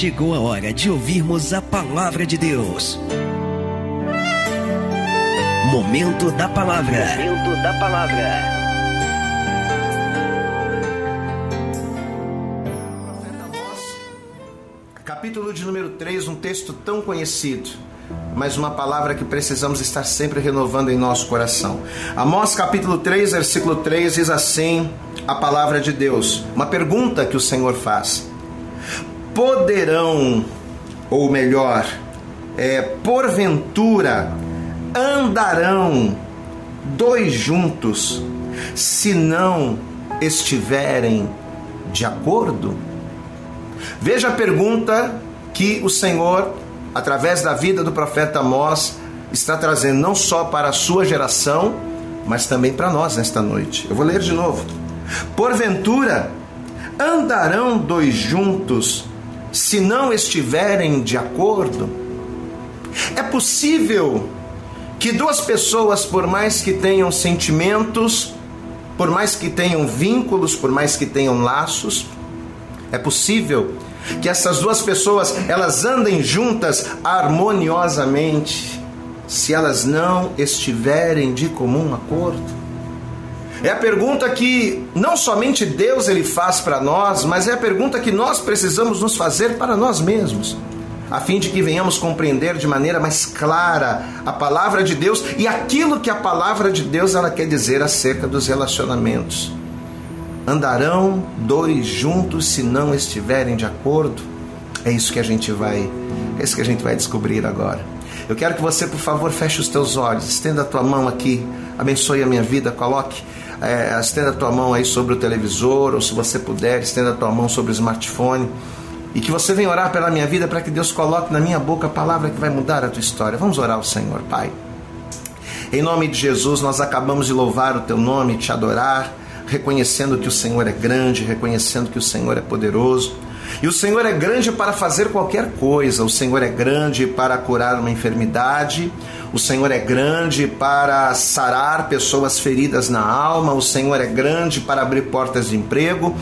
chegou a hora de ouvirmos a palavra de Deus. Momento da palavra. Momento da palavra. Capítulo de número 3, um texto tão conhecido, mas uma palavra que precisamos estar sempre renovando em nosso coração. Amós capítulo 3, versículo 3 diz assim: a palavra de Deus. Uma pergunta que o Senhor faz: Poderão, ou melhor, é, porventura andarão dois juntos se não estiverem de acordo? Veja a pergunta que o Senhor, através da vida do profeta Amós, está trazendo não só para a sua geração, mas também para nós nesta noite. Eu vou ler de novo. Porventura, andarão dois juntos se não estiverem de acordo? É possível que duas pessoas, por mais que tenham sentimentos, por mais que tenham vínculos, por mais que tenham laços, é possível que essas duas pessoas elas andem juntas harmoniosamente se elas não estiverem de comum acordo? É a pergunta que não somente Deus ele faz para nós, mas é a pergunta que nós precisamos nos fazer para nós mesmos, a fim de que venhamos compreender de maneira mais clara a palavra de Deus e aquilo que a palavra de Deus ela quer dizer acerca dos relacionamentos. Andarão dois juntos se não estiverem de acordo? É isso que a gente vai, é isso que a gente vai descobrir agora. Eu quero que você, por favor, feche os teus olhos, estenda a tua mão aqui, abençoe a minha vida, coloque é, estenda a tua mão aí sobre o televisor, ou se você puder, estenda a tua mão sobre o smartphone. E que você venha orar pela minha vida para que Deus coloque na minha boca a palavra que vai mudar a tua história. Vamos orar ao Senhor, Pai. Em nome de Jesus, nós acabamos de louvar o teu nome, te adorar, reconhecendo que o Senhor é grande, reconhecendo que o Senhor é poderoso. E o Senhor é grande para fazer qualquer coisa, o Senhor é grande para curar uma enfermidade, o Senhor é grande para sarar pessoas feridas na alma, o Senhor é grande para abrir portas de emprego.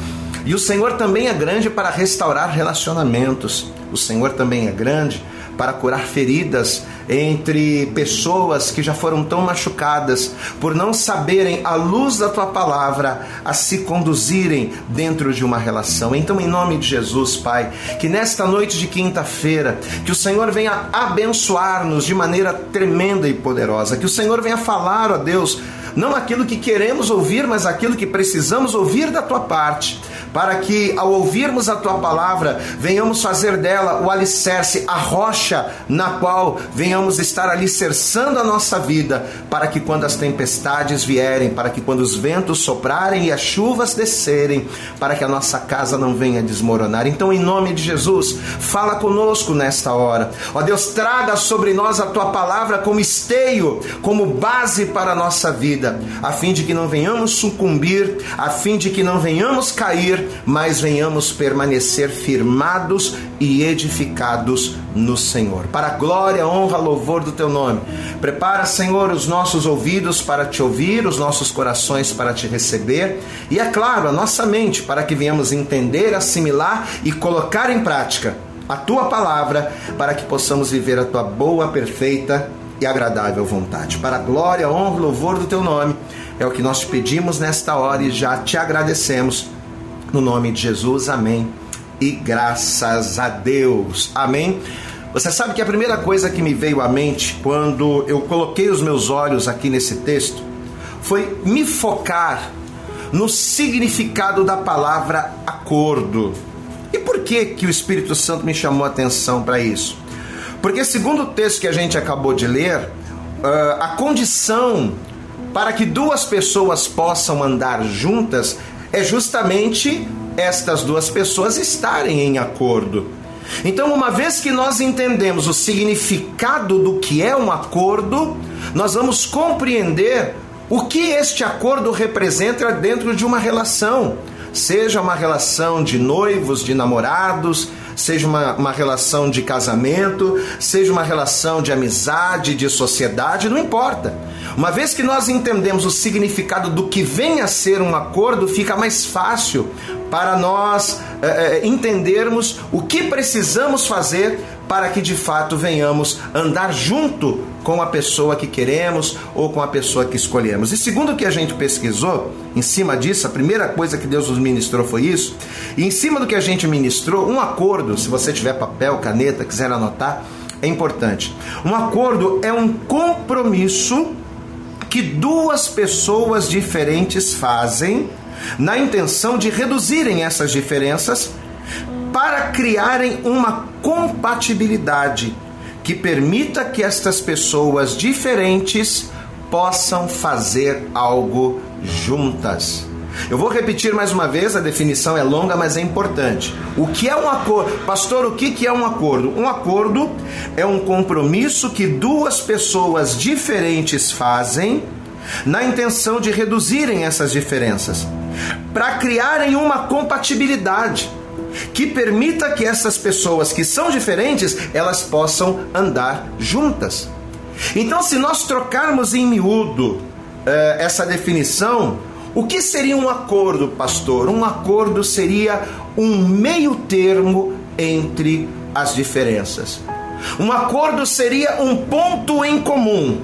E o Senhor também é grande para restaurar relacionamentos. O Senhor também é grande para curar feridas entre pessoas que já foram tão machucadas por não saberem, à luz da tua palavra, a se conduzirem dentro de uma relação. Então, em nome de Jesus, Pai, que nesta noite de quinta-feira, que o Senhor venha abençoar-nos de maneira tremenda e poderosa, que o Senhor venha falar, ó Deus, não aquilo que queremos ouvir, mas aquilo que precisamos ouvir da tua parte para que ao ouvirmos a tua palavra, venhamos fazer dela o alicerce, a rocha na qual venhamos estar alicerçando a nossa vida, para que quando as tempestades vierem, para que quando os ventos soprarem e as chuvas descerem, para que a nossa casa não venha desmoronar. Então, em nome de Jesus, fala conosco nesta hora. Ó Deus, traga sobre nós a tua palavra como esteio, como base para a nossa vida, a fim de que não venhamos sucumbir, a fim de que não venhamos cair mas venhamos permanecer firmados e edificados no Senhor. Para a glória, honra, louvor do teu nome. Prepara, Senhor, os nossos ouvidos para te ouvir, os nossos corações para te receber e, é claro, a nossa mente para que venhamos entender, assimilar e colocar em prática a tua palavra para que possamos viver a tua boa, perfeita e agradável vontade. Para a glória, honra, louvor do teu nome. É o que nós pedimos nesta hora e já te agradecemos no nome de Jesus, amém. E graças a Deus, amém. Você sabe que a primeira coisa que me veio à mente quando eu coloquei os meus olhos aqui nesse texto foi me focar no significado da palavra acordo. E por que que o Espírito Santo me chamou a atenção para isso? Porque segundo o texto que a gente acabou de ler, ah, a condição para que duas pessoas possam andar juntas é justamente estas duas pessoas estarem em acordo. Então, uma vez que nós entendemos o significado do que é um acordo, nós vamos compreender o que este acordo representa dentro de uma relação. Seja uma relação de noivos, de namorados, seja uma, uma relação de casamento, seja uma relação de amizade, de sociedade, não importa. Uma vez que nós entendemos o significado do que vem a ser um acordo, fica mais fácil para nós é, entendermos o que precisamos fazer para que de fato venhamos andar junto com a pessoa que queremos ou com a pessoa que escolhemos. E segundo o que a gente pesquisou, em cima disso, a primeira coisa que Deus nos ministrou foi isso, e em cima do que a gente ministrou, um acordo, se você tiver papel, caneta, quiser anotar, é importante. Um acordo é um compromisso que duas pessoas diferentes fazem na intenção de reduzirem essas diferenças para criarem uma compatibilidade que permita que estas pessoas diferentes possam fazer algo juntas. Eu vou repetir mais uma vez, a definição é longa, mas é importante. O que é um acordo? Pastor, o que é um acordo? Um acordo é um compromisso que duas pessoas diferentes fazem na intenção de reduzirem essas diferenças, para criarem uma compatibilidade que permita que essas pessoas que são diferentes, elas possam andar juntas. Então, se nós trocarmos em miúdo eh, essa definição, o que seria um acordo, pastor? Um acordo seria um meio termo entre as diferenças. Um acordo seria um ponto em comum.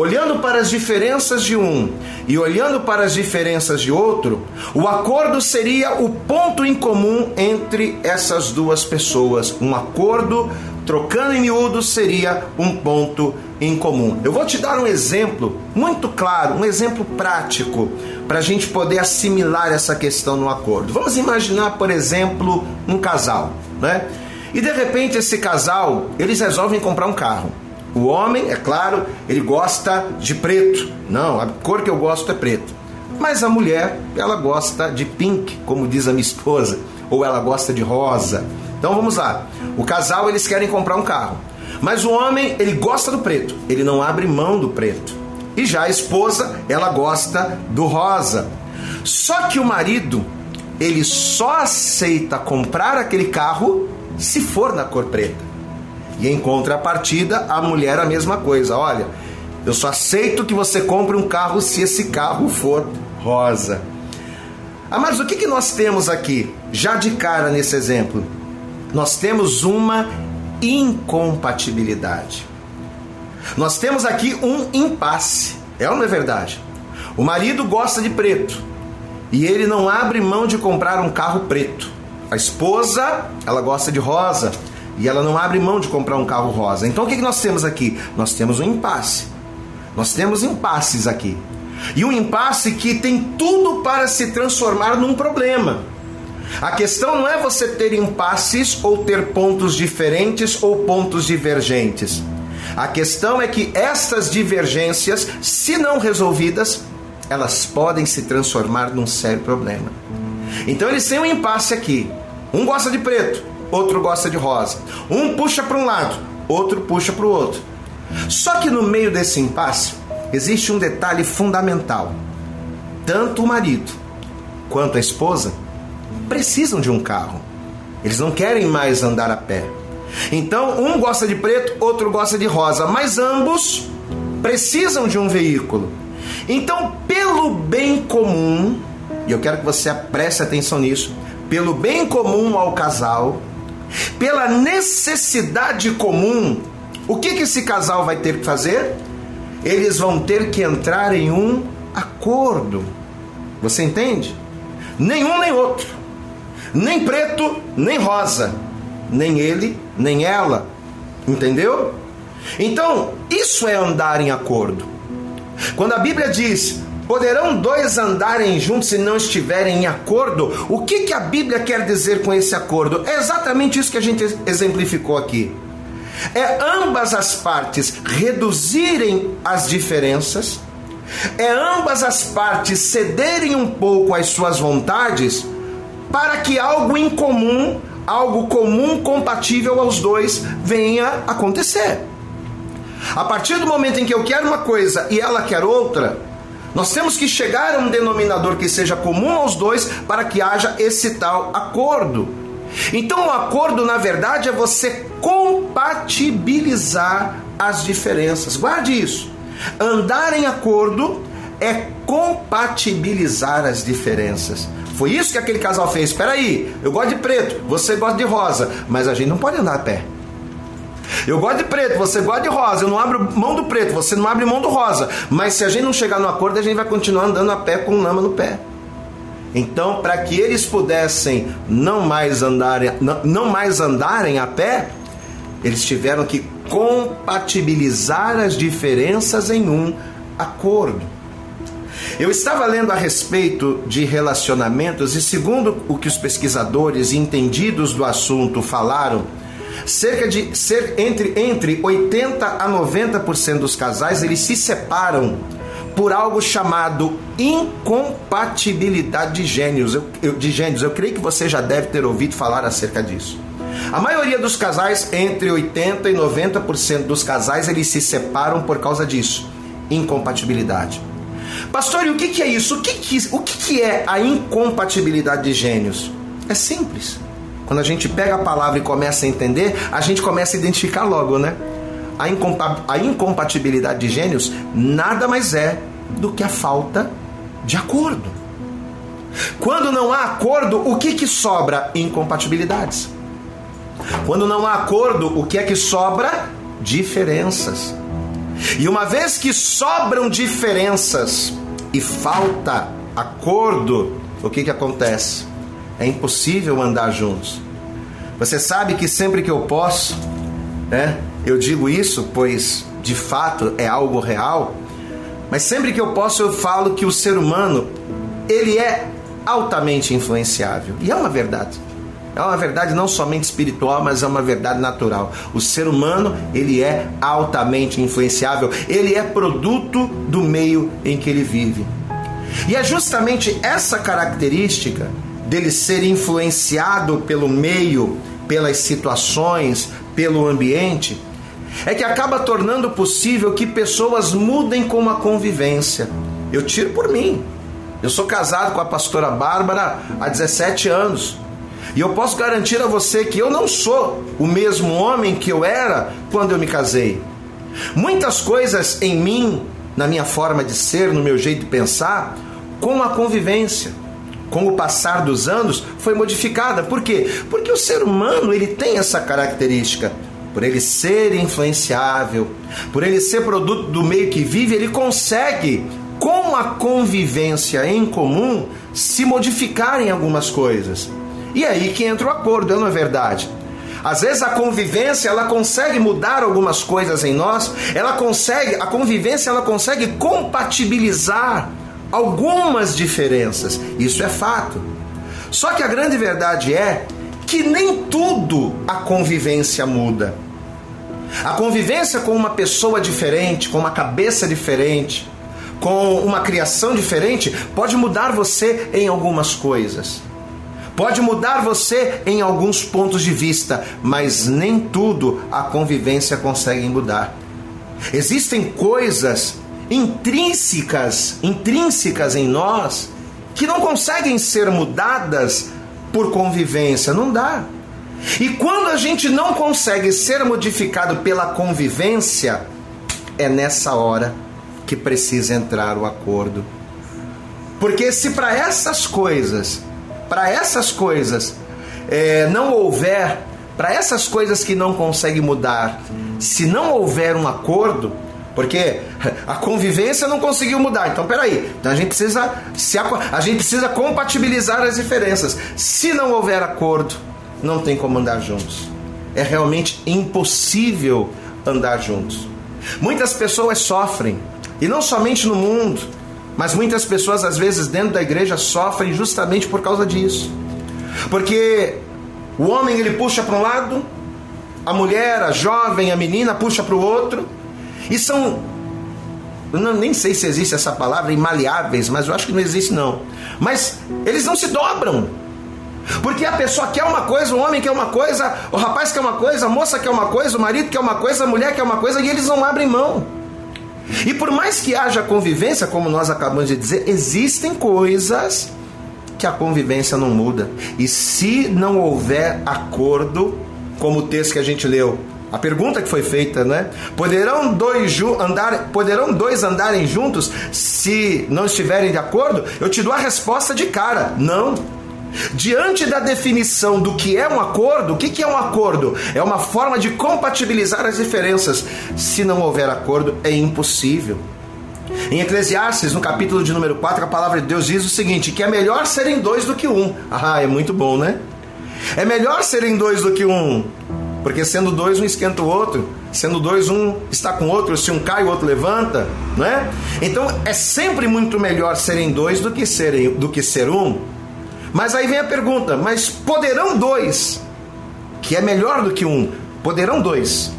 Olhando para as diferenças de um e olhando para as diferenças de outro, o acordo seria o ponto em comum entre essas duas pessoas. Um acordo, trocando em miúdo, seria um ponto em comum. Eu vou te dar um exemplo muito claro, um exemplo prático para a gente poder assimilar essa questão no acordo. Vamos imaginar, por exemplo, um casal, né? E de repente esse casal, eles resolvem comprar um carro. O homem, é claro, ele gosta de preto. Não, a cor que eu gosto é preto. Mas a mulher, ela gosta de pink, como diz a minha esposa, ou ela gosta de rosa. Então vamos lá. O casal, eles querem comprar um carro. Mas o homem, ele gosta do preto. Ele não abre mão do preto. E já a esposa, ela gosta do rosa. Só que o marido, ele só aceita comprar aquele carro se for na cor preta. E em contrapartida, a mulher a mesma coisa. Olha, eu só aceito que você compre um carro se esse carro for rosa. Ah, mas o que, que nós temos aqui? Já de cara nesse exemplo, nós temos uma incompatibilidade. Nós temos aqui um impasse. É ou não é verdade? O marido gosta de preto e ele não abre mão de comprar um carro preto. A esposa, ela gosta de rosa e ela não abre mão de comprar um carro rosa. Então o que nós temos aqui? Nós temos um impasse. Nós temos impasses aqui. E um impasse que tem tudo para se transformar num problema. A questão não é você ter impasses ou ter pontos diferentes ou pontos divergentes. A questão é que estas divergências, se não resolvidas, elas podem se transformar num sério problema. Então eles têm um impasse aqui. Um gosta de preto, outro gosta de rosa. Um puxa para um lado, outro puxa para o outro. Só que no meio desse impasse existe um detalhe fundamental. Tanto o marido quanto a esposa precisam de um carro. Eles não querem mais andar a pé. Então, um gosta de preto, outro gosta de rosa, mas ambos precisam de um veículo. Então, pelo bem comum, e eu quero que você preste atenção nisso, pelo bem comum ao casal, pela necessidade comum, o que, que esse casal vai ter que fazer? Eles vão ter que entrar em um acordo. Você entende? Nenhum nem outro. Nem preto, nem rosa. Nem ele, nem ela. Entendeu? Então, isso é andar em acordo. Quando a Bíblia diz: Poderão dois andarem juntos se não estiverem em acordo? O que, que a Bíblia quer dizer com esse acordo? É exatamente isso que a gente exemplificou aqui. É ambas as partes reduzirem as diferenças, é ambas as partes cederem um pouco às suas vontades para que algo em comum, algo comum compatível aos dois venha acontecer. A partir do momento em que eu quero uma coisa e ela quer outra, nós temos que chegar a um denominador que seja comum aos dois para que haja esse tal acordo. Então, o acordo, na verdade, é você compatibilizar as diferenças. Guarde isso. Andar em acordo é compatibilizar as diferenças. Foi isso que aquele casal fez. Espera aí, eu gosto de preto, você gosta de rosa, mas a gente não pode andar a pé. Eu gosto de preto, você gosta de rosa. Eu não abro mão do preto, você não abre mão do rosa. Mas se a gente não chegar no acordo, a gente vai continuar andando a pé com lama no pé. Então, para que eles pudessem não mais andarem, não, não mais andarem a pé, eles tiveram que compatibilizar as diferenças em um acordo. Eu estava lendo a respeito de relacionamentos e, segundo o que os pesquisadores entendidos do assunto falaram, cerca de ser, entre, entre 80 a 90% dos casais eles se separam por algo chamado incompatibilidade de gênios. Eu, eu, de gênios. Eu creio que você já deve ter ouvido falar acerca disso. A maioria dos casais, entre 80 e 90% dos casais, eles se separam por causa disso. Incompatibilidade. Pastor, e o que, é isso? O, que, que, o que é a incompatibilidade de gênios? É simples. Quando a gente pega a palavra e começa a entender, a gente começa a identificar logo, né? A, incompa a incompatibilidade de gênios nada mais é do que a falta de acordo. Quando não há acordo, o que, que sobra? Incompatibilidades. Quando não há acordo, o que é que sobra? Diferenças. E uma vez que sobram diferenças e falta acordo, o que, que acontece? É impossível andar juntos. Você sabe que sempre que eu posso, né, eu digo isso, pois de fato é algo real, mas sempre que eu posso eu falo que o ser humano, ele é altamente influenciável. E é uma verdade. É uma verdade não somente espiritual, mas é uma verdade natural. O ser humano, ele é altamente influenciável, ele é produto do meio em que ele vive. E é justamente essa característica dele ser influenciado pelo meio, pelas situações, pelo ambiente, é que acaba tornando possível que pessoas mudem com a convivência. Eu tiro por mim. Eu sou casado com a pastora Bárbara há 17 anos. E eu posso garantir a você que eu não sou o mesmo homem que eu era quando eu me casei. Muitas coisas em mim, na minha forma de ser, no meu jeito de pensar, com a convivência, com o passar dos anos, foi modificada. Por quê? Porque o ser humano ele tem essa característica. Por ele ser influenciável, por ele ser produto do meio que vive, ele consegue, com a convivência em comum, se modificar em algumas coisas. E aí que entra o acordo, não é verdade? Às vezes a convivência ela consegue mudar algumas coisas em nós, ela consegue, a convivência ela consegue compatibilizar algumas diferenças. Isso é fato. Só que a grande verdade é que nem tudo a convivência muda. A convivência com uma pessoa diferente, com uma cabeça diferente, com uma criação diferente, pode mudar você em algumas coisas pode mudar você em alguns pontos de vista, mas nem tudo a convivência consegue mudar. Existem coisas intrínsecas, intrínsecas em nós que não conseguem ser mudadas por convivência, não dá. E quando a gente não consegue ser modificado pela convivência, é nessa hora que precisa entrar o acordo. Porque se para essas coisas para essas coisas é, não houver, para essas coisas que não conseguem mudar, se não houver um acordo, porque a convivência não conseguiu mudar. Então, peraí, a gente precisa se a gente precisa compatibilizar as diferenças. Se não houver acordo, não tem como andar juntos. É realmente impossível andar juntos. Muitas pessoas sofrem, e não somente no mundo, mas muitas pessoas, às vezes, dentro da igreja, sofrem justamente por causa disso. Porque o homem ele puxa para um lado, a mulher, a jovem, a menina puxa para o outro, e são. Não, nem sei se existe essa palavra, imaleáveis, mas eu acho que não existe não. Mas eles não se dobram. Porque a pessoa quer uma coisa, o homem quer uma coisa, o rapaz quer uma coisa, a moça quer uma coisa, o marido quer uma coisa, a mulher quer uma coisa, e eles não abrem mão. E por mais que haja convivência, como nós acabamos de dizer, existem coisas que a convivência não muda. E se não houver acordo, como o texto que a gente leu, A pergunta que foi feita, né? Poderão dois, andar, poderão dois andarem juntos se não estiverem de acordo? Eu te dou a resposta de cara: não. Diante da definição do que é um acordo, o que é um acordo? É uma forma de compatibilizar as diferenças. Se não houver acordo, é impossível. Em Eclesiastes, no capítulo de número 4, a palavra de Deus diz o seguinte: que é melhor serem dois do que um. Ah, é muito bom, né? É melhor serem dois do que um, porque sendo dois, um esquenta o outro. Sendo dois, um está com o outro. Se um cai, o outro levanta, né? Então é sempre muito melhor serem dois do que serem do que ser um. Mas aí vem a pergunta: mas poderão dois, que é melhor do que um, poderão dois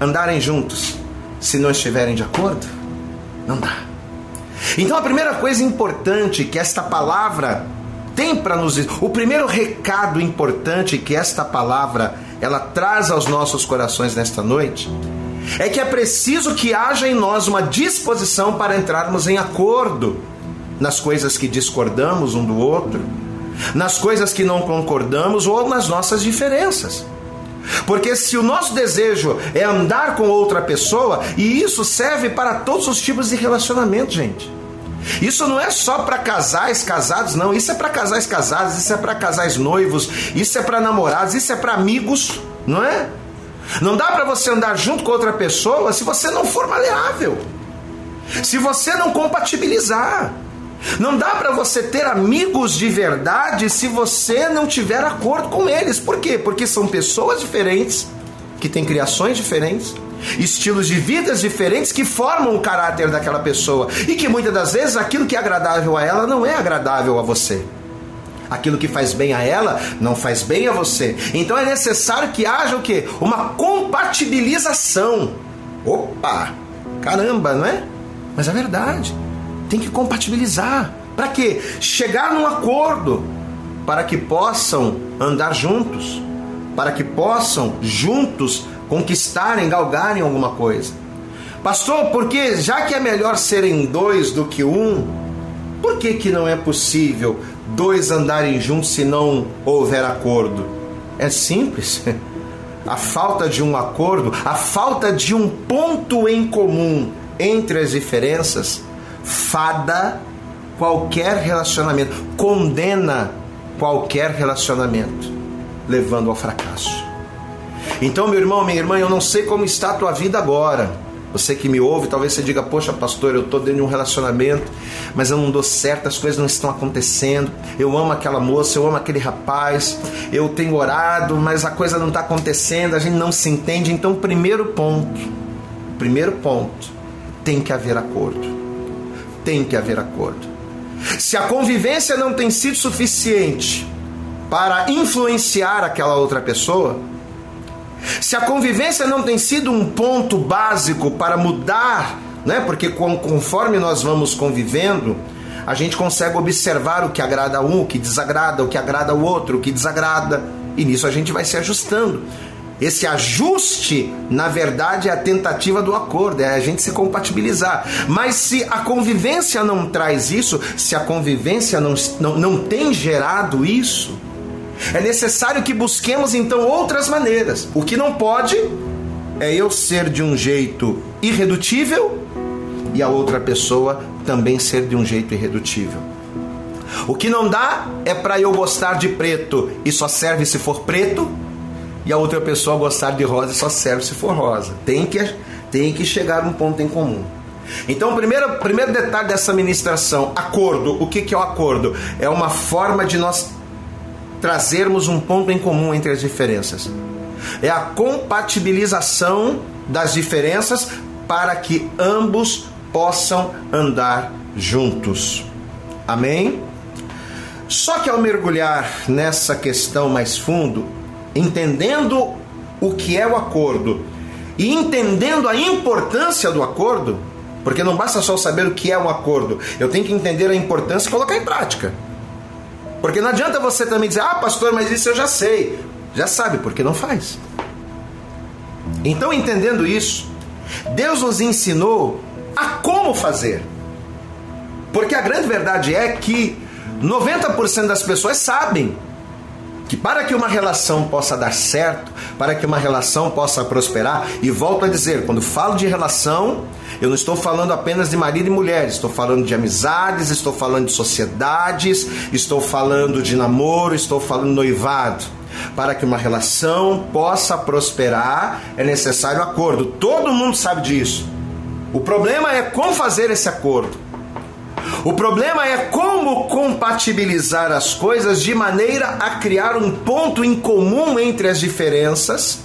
andarem juntos se não estiverem de acordo? Não dá. Então a primeira coisa importante que esta palavra tem para nos o primeiro recado importante que esta palavra ela traz aos nossos corações nesta noite é que é preciso que haja em nós uma disposição para entrarmos em acordo nas coisas que discordamos um do outro, nas coisas que não concordamos ou nas nossas diferenças. Porque se o nosso desejo é andar com outra pessoa, e isso serve para todos os tipos de relacionamento, gente. Isso não é só para casais casados, não. Isso é para casais casados, isso é para casais noivos, isso é para namorados, isso é para amigos, não é? Não dá para você andar junto com outra pessoa se você não for maleável. Se você não compatibilizar. Não dá para você ter amigos de verdade se você não tiver acordo com eles. Por quê? Porque são pessoas diferentes, que têm criações diferentes, estilos de vidas diferentes que formam o caráter daquela pessoa e que muitas das vezes aquilo que é agradável a ela não é agradável a você. Aquilo que faz bem a ela não faz bem a você. Então é necessário que haja o quê? Uma compatibilização. Opa! Caramba, não é? Mas é verdade. Tem que compatibilizar. Para quê? Chegar num acordo para que possam andar juntos, para que possam juntos conquistarem, galgarem alguma coisa. Pastor, porque já que é melhor serem dois do que um, por que, que não é possível dois andarem juntos se não houver acordo? É simples. A falta de um acordo, a falta de um ponto em comum entre as diferenças, fada qualquer relacionamento, condena qualquer relacionamento, levando ao fracasso. Então, meu irmão, minha irmã, eu não sei como está a tua vida agora. Você que me ouve, talvez você diga: Poxa, pastor, eu estou dentro de um relacionamento, mas eu não dou certo, as coisas não estão acontecendo. Eu amo aquela moça, eu amo aquele rapaz, eu tenho orado, mas a coisa não está acontecendo, a gente não se entende. Então, primeiro ponto, primeiro ponto, tem que haver acordo. Tem que haver acordo. Se a convivência não tem sido suficiente para influenciar aquela outra pessoa, se a convivência não tem sido um ponto básico para mudar, né? Porque conforme nós vamos convivendo, a gente consegue observar o que agrada a um, o que desagrada, o que agrada ao outro, o que desagrada, e nisso a gente vai se ajustando. Esse ajuste, na verdade, é a tentativa do acordo, é a gente se compatibilizar. Mas se a convivência não traz isso, se a convivência não, não, não tem gerado isso, é necessário que busquemos então outras maneiras. O que não pode é eu ser de um jeito irredutível e a outra pessoa também ser de um jeito irredutível. O que não dá é para eu gostar de preto e só serve se for preto, e a outra pessoa gostar de rosa e só serve se for rosa. Tem que, tem que chegar a um ponto em comum. Então, o primeiro, primeiro detalhe dessa ministração, acordo. O que, que é o acordo? É uma forma de nós trazermos um ponto em comum entre as diferenças. É a compatibilização das diferenças para que ambos possam andar juntos. Amém? Só que ao mergulhar nessa questão mais fundo, entendendo o que é o acordo e entendendo a importância do acordo, porque não basta só saber o que é um acordo, eu tenho que entender a importância e colocar em prática. Porque não adianta você também dizer, ah, pastor, mas isso eu já sei. Já sabe, porque não faz. Então, entendendo isso, Deus nos ensinou a como fazer. Porque a grande verdade é que 90% das pessoas sabem, que para que uma relação possa dar certo, para que uma relação possa prosperar, e volto a dizer, quando falo de relação, eu não estou falando apenas de marido e mulher, estou falando de amizades, estou falando de sociedades, estou falando de namoro, estou falando noivado. Para que uma relação possa prosperar, é necessário acordo. Todo mundo sabe disso. O problema é como fazer esse acordo. O problema é como compatibilizar as coisas de maneira a criar um ponto em comum entre as diferenças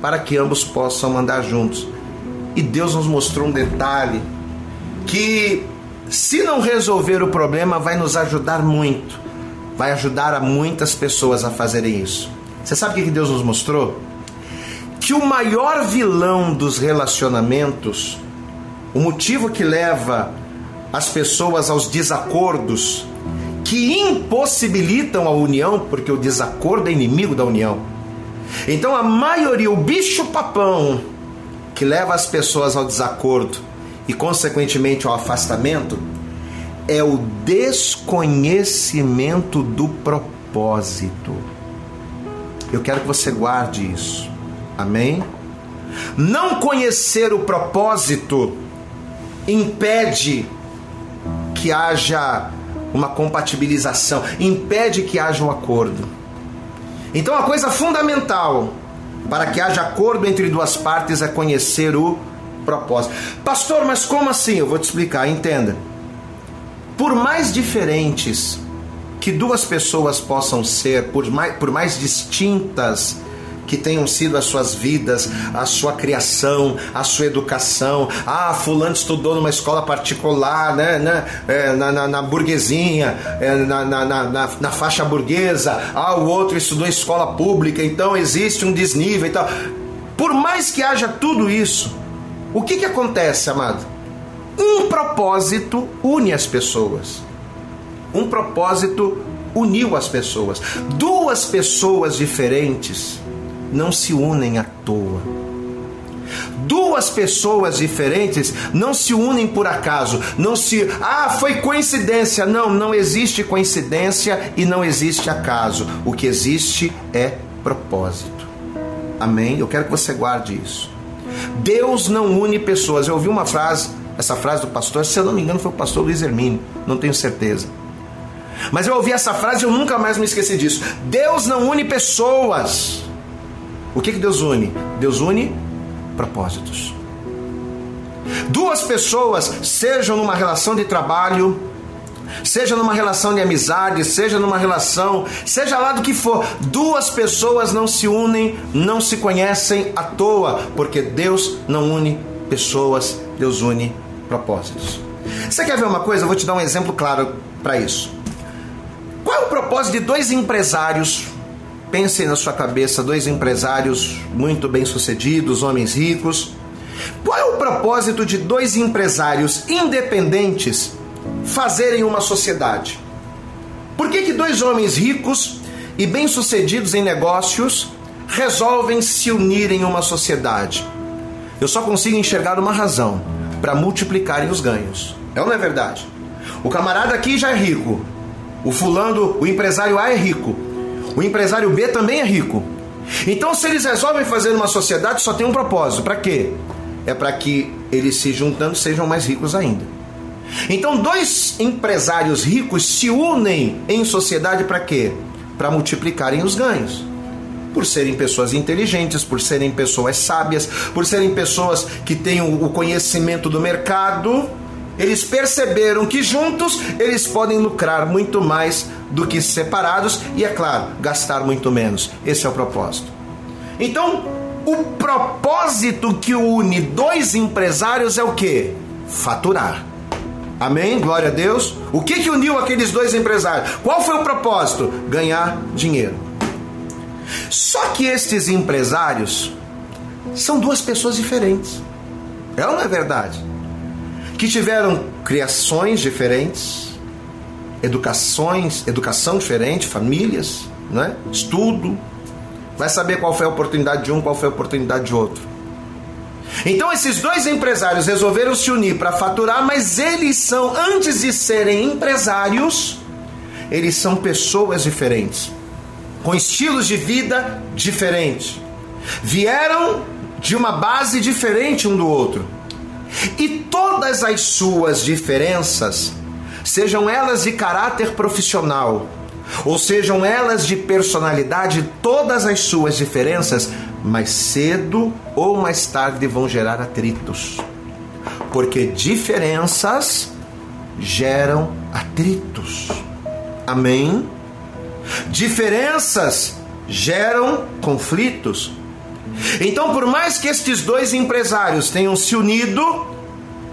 para que ambos possam andar juntos. E Deus nos mostrou um detalhe que, se não resolver o problema, vai nos ajudar muito. Vai ajudar a muitas pessoas a fazerem isso. Você sabe o que Deus nos mostrou? Que o maior vilão dos relacionamentos, o motivo que leva as pessoas aos desacordos, que impossibilitam a união, porque o desacordo é inimigo da união. Então a maioria, o bicho-papão, que leva as pessoas ao desacordo e, consequentemente, ao afastamento, é o desconhecimento do propósito. Eu quero que você guarde isso. Amém? Não conhecer o propósito impede que haja uma compatibilização, impede que haja um acordo. Então, a coisa fundamental para que haja acordo entre duas partes é conhecer o propósito. Pastor, mas como assim? Eu vou te explicar, entenda. Por mais diferentes que duas pessoas possam ser, por mais, por mais distintas que tenham sido as suas vidas, a sua criação, a sua educação. Ah, fulano estudou numa escola particular, né, né é, na, na, na, burguesinha, é, na, na, na, na, faixa burguesa. Ah, o outro estudou em escola pública, então existe um desnível e tal. Por mais que haja tudo isso, o que, que acontece, amado? Um propósito une as pessoas. Um propósito uniu as pessoas. Duas pessoas diferentes não se unem à toa. Duas pessoas diferentes não se unem por acaso, não se, ah, foi coincidência. Não, não existe coincidência e não existe acaso. O que existe é propósito. Amém? Eu quero que você guarde isso. Deus não une pessoas. Eu ouvi uma frase, essa frase do pastor, se eu não me engano, foi o pastor Luiz Hermínio, não tenho certeza. Mas eu ouvi essa frase e eu nunca mais me esqueci disso. Deus não une pessoas. O que, que Deus une? Deus une propósitos. Duas pessoas, sejam numa relação de trabalho, seja numa relação de amizade, seja numa relação, seja lá do que for, duas pessoas não se unem, não se conhecem à toa, porque Deus não une pessoas, Deus une propósitos. Você quer ver uma coisa? Eu vou te dar um exemplo claro para isso. Qual é o propósito de dois empresários Pense na sua cabeça dois empresários muito bem-sucedidos, homens ricos. Qual é o propósito de dois empresários independentes fazerem uma sociedade? Por que, que dois homens ricos e bem-sucedidos em negócios resolvem se unir em uma sociedade? Eu só consigo enxergar uma razão: para multiplicarem os ganhos. É ou não é verdade? O camarada aqui já é rico, o fulano, o empresário A é rico. O empresário B também é rico. Então, se eles resolvem fazer uma sociedade, só tem um propósito. Para quê? É para que eles se juntando sejam mais ricos ainda. Então, dois empresários ricos se unem em sociedade para quê? Para multiplicarem os ganhos. Por serem pessoas inteligentes, por serem pessoas sábias, por serem pessoas que têm o conhecimento do mercado eles perceberam que juntos eles podem lucrar muito mais do que separados e, é claro, gastar muito menos. Esse é o propósito. Então, o propósito que une dois empresários é o que? Faturar. Amém? Glória a Deus. O que, que uniu aqueles dois empresários? Qual foi o propósito? Ganhar dinheiro. Só que estes empresários são duas pessoas diferentes. É ou não é verdade? Que tiveram criações diferentes, educações, educação diferente, famílias, né? estudo. Vai saber qual foi a oportunidade de um, qual foi a oportunidade de outro. Então esses dois empresários resolveram se unir para faturar, mas eles são, antes de serem empresários, eles são pessoas diferentes. com estilos de vida diferentes. Vieram de uma base diferente um do outro. E todas as suas diferenças, sejam elas de caráter profissional, ou sejam elas de personalidade, todas as suas diferenças, mais cedo ou mais tarde vão gerar atritos. Porque diferenças geram atritos. Amém? Diferenças geram conflitos. Então, por mais que estes dois empresários tenham se unido,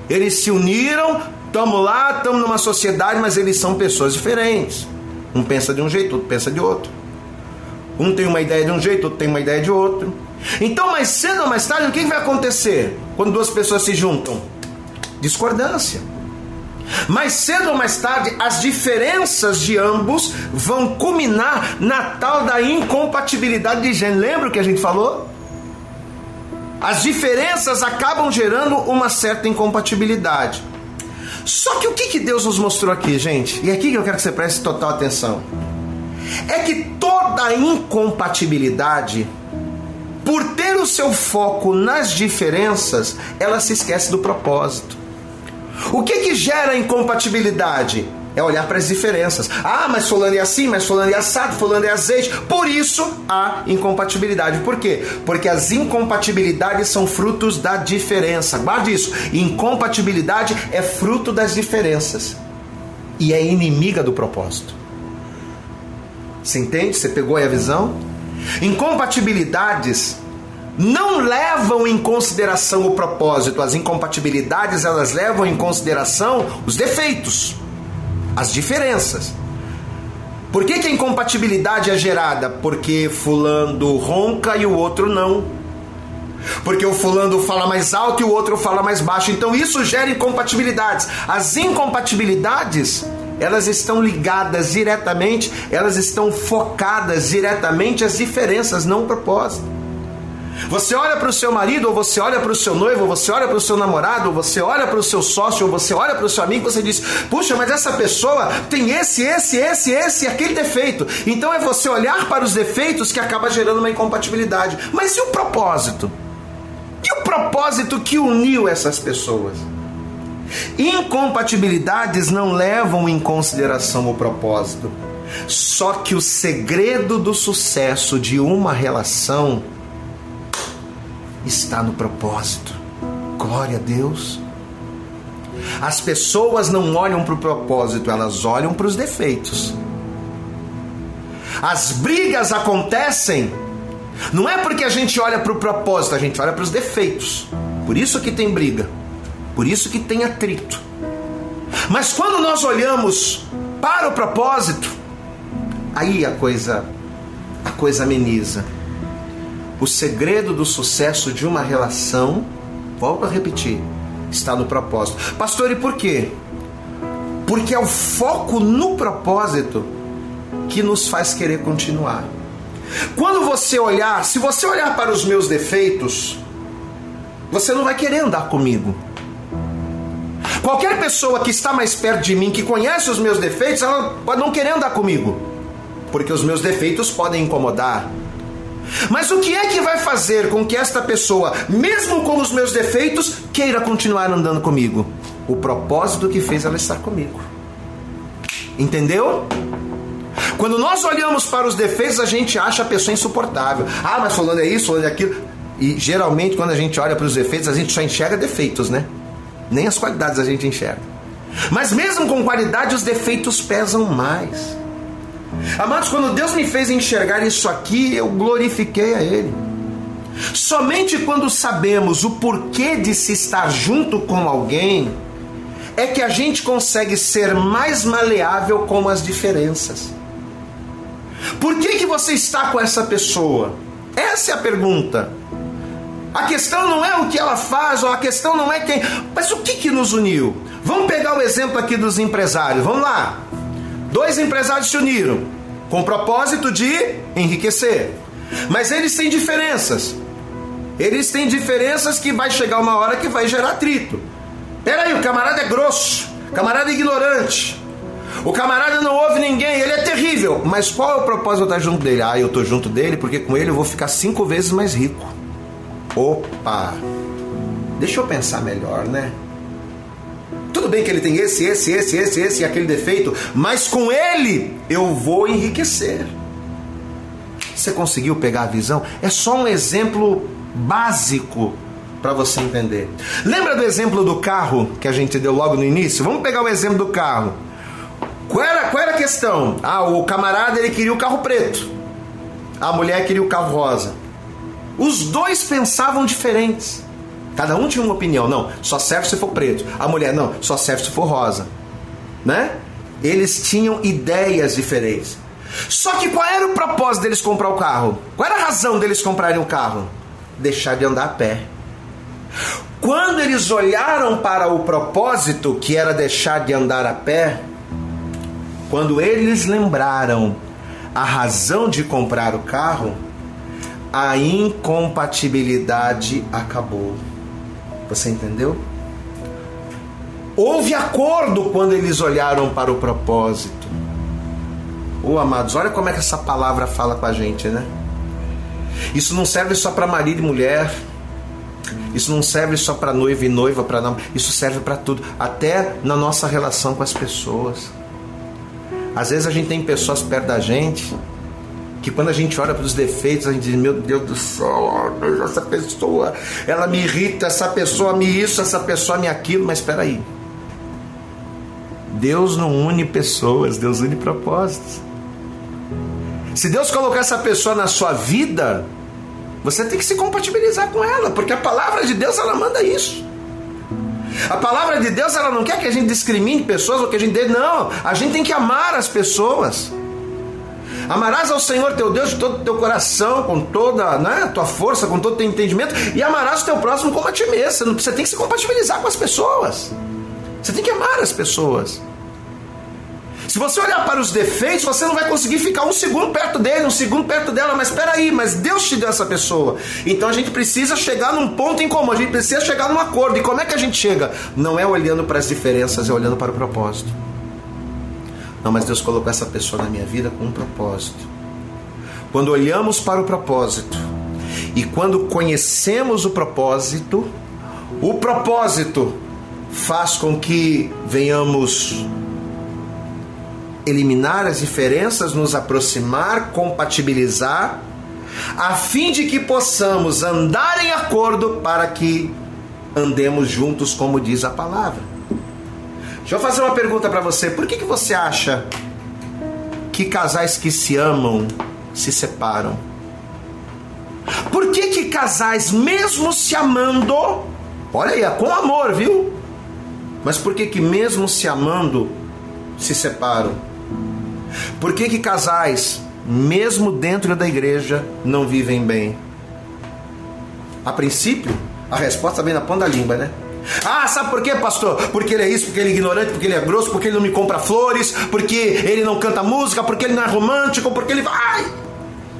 eles se uniram, estamos lá, estamos numa sociedade, mas eles são pessoas diferentes. Um pensa de um jeito, outro pensa de outro. Um tem uma ideia de um jeito, outro tem uma ideia de outro. Então, mais cedo ou mais tarde, o que vai acontecer quando duas pessoas se juntam? Discordância. Mais cedo ou mais tarde, as diferenças de ambos vão culminar na tal da incompatibilidade de gênero. Lembra o que a gente falou? As diferenças acabam gerando uma certa incompatibilidade. Só que o que, que Deus nos mostrou aqui, gente? E é aqui que eu quero que você preste total atenção. É que toda incompatibilidade, por ter o seu foco nas diferenças, ela se esquece do propósito. O que que gera incompatibilidade? É olhar para as diferenças. Ah, mas fulano é assim, mas fulano é assado, fulano é azeite. Por isso há incompatibilidade. Por quê? Porque as incompatibilidades são frutos da diferença. Guarde isso. Incompatibilidade é fruto das diferenças. E é inimiga do propósito. Você entende? Você pegou aí a visão? Incompatibilidades não levam em consideração o propósito. As incompatibilidades, elas levam em consideração os defeitos, as diferenças. Por que, que a incompatibilidade é gerada? Porque fulano ronca e o outro não. Porque o fulano fala mais alto e o outro fala mais baixo. Então isso gera incompatibilidades. As incompatibilidades, elas estão ligadas diretamente, elas estão focadas diretamente às diferenças, não ao propósito. Você olha para o seu marido, ou você olha para o seu noivo, ou você olha para o seu namorado, ou você olha para o seu sócio, ou você olha para o seu amigo, você diz: Puxa, mas essa pessoa tem esse, esse, esse, esse, aquele defeito. Então é você olhar para os defeitos que acaba gerando uma incompatibilidade. Mas e o propósito? E o propósito que uniu essas pessoas? Incompatibilidades não levam em consideração o propósito. Só que o segredo do sucesso de uma relação está no propósito. Glória a Deus. As pessoas não olham para o propósito, elas olham para os defeitos. As brigas acontecem não é porque a gente olha para o propósito, a gente olha para os defeitos. Por isso que tem briga. Por isso que tem atrito. Mas quando nós olhamos para o propósito, aí a coisa a coisa ameniza. O segredo do sucesso de uma relação, volto a repetir, está no propósito. Pastor, e por quê? Porque é o foco no propósito que nos faz querer continuar. Quando você olhar, se você olhar para os meus defeitos, você não vai querer andar comigo. Qualquer pessoa que está mais perto de mim, que conhece os meus defeitos, ela pode não querer andar comigo, porque os meus defeitos podem incomodar, mas o que é que vai fazer com que esta pessoa, mesmo com os meus defeitos, queira continuar andando comigo? O propósito que fez ela estar comigo. Entendeu? Quando nós olhamos para os defeitos, a gente acha a pessoa insuportável. Ah, mas falando é isso, falando é aquilo. E geralmente, quando a gente olha para os defeitos, a gente só enxerga defeitos, né? Nem as qualidades a gente enxerga. Mas mesmo com qualidade, os defeitos pesam mais. Amados, quando Deus me fez enxergar isso aqui, eu glorifiquei a Ele. Somente quando sabemos o porquê de se estar junto com alguém, é que a gente consegue ser mais maleável com as diferenças. Por que, que você está com essa pessoa? Essa é a pergunta. A questão não é o que ela faz, ou a questão não é quem. Mas o que, que nos uniu? Vamos pegar o exemplo aqui dos empresários. Vamos lá. Dois empresários se uniram com o propósito de enriquecer. Mas eles têm diferenças. Eles têm diferenças que vai chegar uma hora que vai gerar atrito. Peraí, o camarada é grosso, camarada é ignorante. O camarada não ouve ninguém, ele é terrível. Mas qual é o propósito de estar junto dele? Ah, eu estou junto dele porque com ele eu vou ficar cinco vezes mais rico. Opa! Deixa eu pensar melhor, né? Tudo bem que ele tem esse, esse, esse, esse, esse e aquele defeito, mas com ele eu vou enriquecer. Você conseguiu pegar a visão? É só um exemplo básico para você entender. Lembra do exemplo do carro que a gente deu logo no início? Vamos pegar o exemplo do carro. Qual era, qual era a questão? Ah, o camarada ele queria o carro preto. A mulher queria o carro rosa. Os dois pensavam diferentes. Cada um tinha uma opinião. Não, só serve se for preto. A mulher, não, só serve se for rosa. Né? Eles tinham ideias diferentes. Só que qual era o propósito deles comprar o carro? Qual era a razão deles comprarem o carro? Deixar de andar a pé. Quando eles olharam para o propósito, que era deixar de andar a pé, quando eles lembraram a razão de comprar o carro, a incompatibilidade acabou. Você entendeu? Houve acordo quando eles olharam para o propósito. Ô oh, amados, olha como é que essa palavra fala com a gente, né? Isso não serve só para marido e mulher. Isso não serve só para noiva e noiva, para não. Isso serve para tudo, até na nossa relação com as pessoas. Às vezes a gente tem pessoas perto da gente que quando a gente olha para os defeitos, a gente diz: Meu Deus do céu, essa pessoa, ela me irrita, essa pessoa me isso, essa pessoa me aquilo, mas espera aí. Deus não une pessoas, Deus une propósitos. Se Deus colocar essa pessoa na sua vida, você tem que se compatibilizar com ela, porque a palavra de Deus ela manda isso. A palavra de Deus ela não quer que a gente discrimine pessoas ou que a gente dê, não. A gente tem que amar as pessoas. Amarás ao Senhor teu Deus de todo o teu coração, com toda né, a tua força, com todo o teu entendimento, e amarás o teu próximo como a ti mesmo. Você tem que se compatibilizar com as pessoas. Você tem que amar as pessoas. Se você olhar para os defeitos, você não vai conseguir ficar um segundo perto dele, um segundo perto dela, mas espera aí, mas Deus te deu essa pessoa. Então a gente precisa chegar num ponto em comum, a gente precisa chegar num acordo. E como é que a gente chega? Não é olhando para as diferenças, é olhando para o propósito. Não, mas Deus colocou essa pessoa na minha vida com um propósito. Quando olhamos para o propósito e quando conhecemos o propósito, o propósito faz com que venhamos eliminar as diferenças, nos aproximar, compatibilizar, a fim de que possamos andar em acordo para que andemos juntos, como diz a palavra. Deixa eu fazer uma pergunta para você: por que, que você acha que casais que se amam se separam? Por que, que casais, mesmo se amando, olha aí, é com amor, viu? Mas por que, que mesmo se amando se separam? Por que, que casais, mesmo dentro da igreja, não vivem bem? A princípio, a resposta vem na ponta da língua, né? Ah, sabe por quê, pastor? Porque ele é isso, porque ele é ignorante, porque ele é grosso, porque ele não me compra flores, porque ele não canta música, porque ele não é romântico, porque ele vai.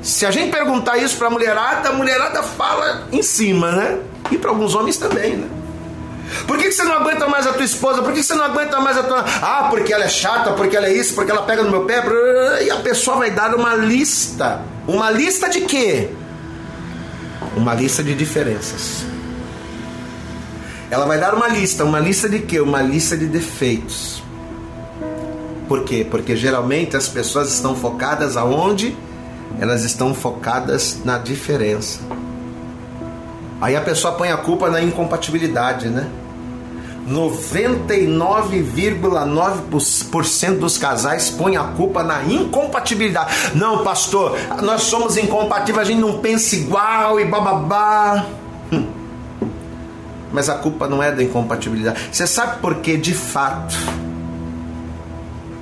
Se a gente perguntar isso para a mulherada, a mulherada fala em cima, né? E para alguns homens também, né? Por que, você não aguenta mais a tua esposa? Por que você não aguenta mais a tua. Ah, porque ela é chata, porque ela é isso, porque ela pega no meu pé. E a pessoa vai dar uma lista. Uma lista de quê? Uma lista de diferenças. Ela vai dar uma lista. Uma lista de quê? Uma lista de defeitos. Por quê? Porque geralmente as pessoas estão focadas aonde? Elas estão focadas na diferença. Aí a pessoa põe a culpa na incompatibilidade, né? 99,9% dos casais põem a culpa na incompatibilidade. Não, pastor, nós somos incompatíveis, a gente não pensa igual e bababá. Mas a culpa não é da incompatibilidade. Você sabe por que, de fato,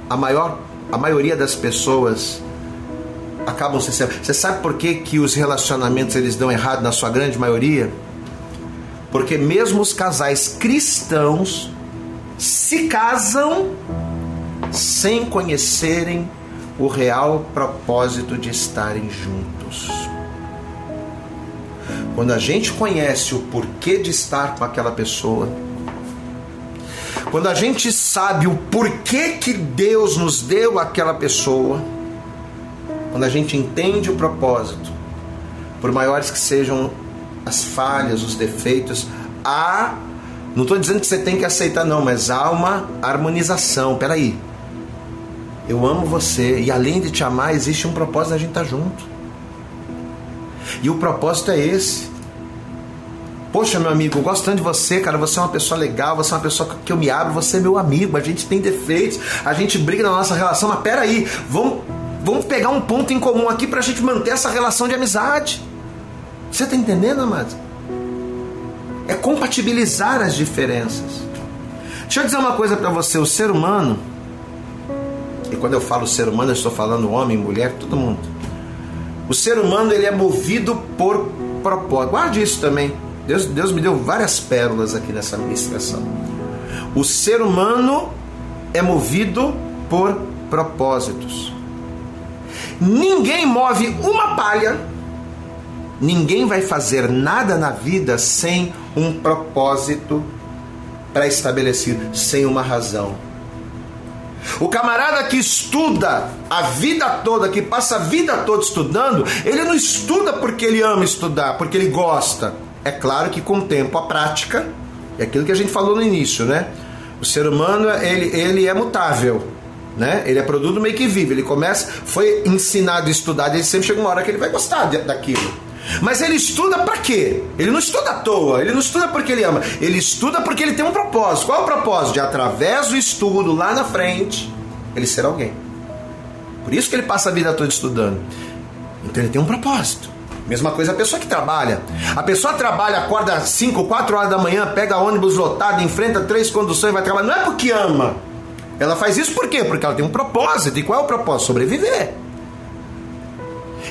a, maior, a maioria das pessoas acabam se Você sabe por que, que os relacionamentos eles dão errado na sua grande maioria? Porque mesmo os casais cristãos se casam sem conhecerem o real propósito de estarem juntos. Quando a gente conhece o porquê de estar com aquela pessoa, quando a gente sabe o porquê que Deus nos deu aquela pessoa, quando a gente entende o propósito, por maiores que sejam as falhas, os defeitos, há. Não estou dizendo que você tem que aceitar, não, mas há uma harmonização. Peraí. Eu amo você e além de te amar, existe um propósito da gente estar junto. E o propósito é esse. Poxa, meu amigo, tanto de você, cara. Você é uma pessoa legal, você é uma pessoa que eu me abro, você é meu amigo. A gente tem defeitos, a gente briga na nossa relação, mas peraí, vamos, vamos pegar um ponto em comum aqui pra gente manter essa relação de amizade. Você tá entendendo, amado? É compatibilizar as diferenças. Deixa eu dizer uma coisa para você: o ser humano, e quando eu falo ser humano, eu estou falando homem, mulher, todo mundo. O ser humano ele é movido por propósito. Guarde isso também. Deus, Deus me deu várias pérolas aqui nessa ministração. O ser humano é movido por propósitos. Ninguém move uma palha, ninguém vai fazer nada na vida sem um propósito pré-estabelecido, sem uma razão. O camarada que estuda a vida toda, que passa a vida toda estudando, ele não estuda porque ele ama estudar, porque ele gosta. É claro que com o tempo a prática, é aquilo que a gente falou no início, né? O ser humano, ele, ele é mutável, né? Ele é produto meio que vive. Ele começa, foi ensinado a estudar, ele sempre chega uma hora que ele vai gostar daquilo. Mas ele estuda para quê? Ele não estuda à toa, ele não estuda porque ele ama, ele estuda porque ele tem um propósito. Qual é o propósito? De através do estudo lá na frente, ele ser alguém. Por isso que ele passa a vida toda estudando. Então ele tem um propósito. Mesma coisa a pessoa que trabalha. A pessoa trabalha, acorda às 5, 4 horas da manhã, pega ônibus lotado, enfrenta três conduções e vai trabalhar. Não é porque ama. Ela faz isso por quê? Porque ela tem um propósito. E qual é o propósito? Sobreviver.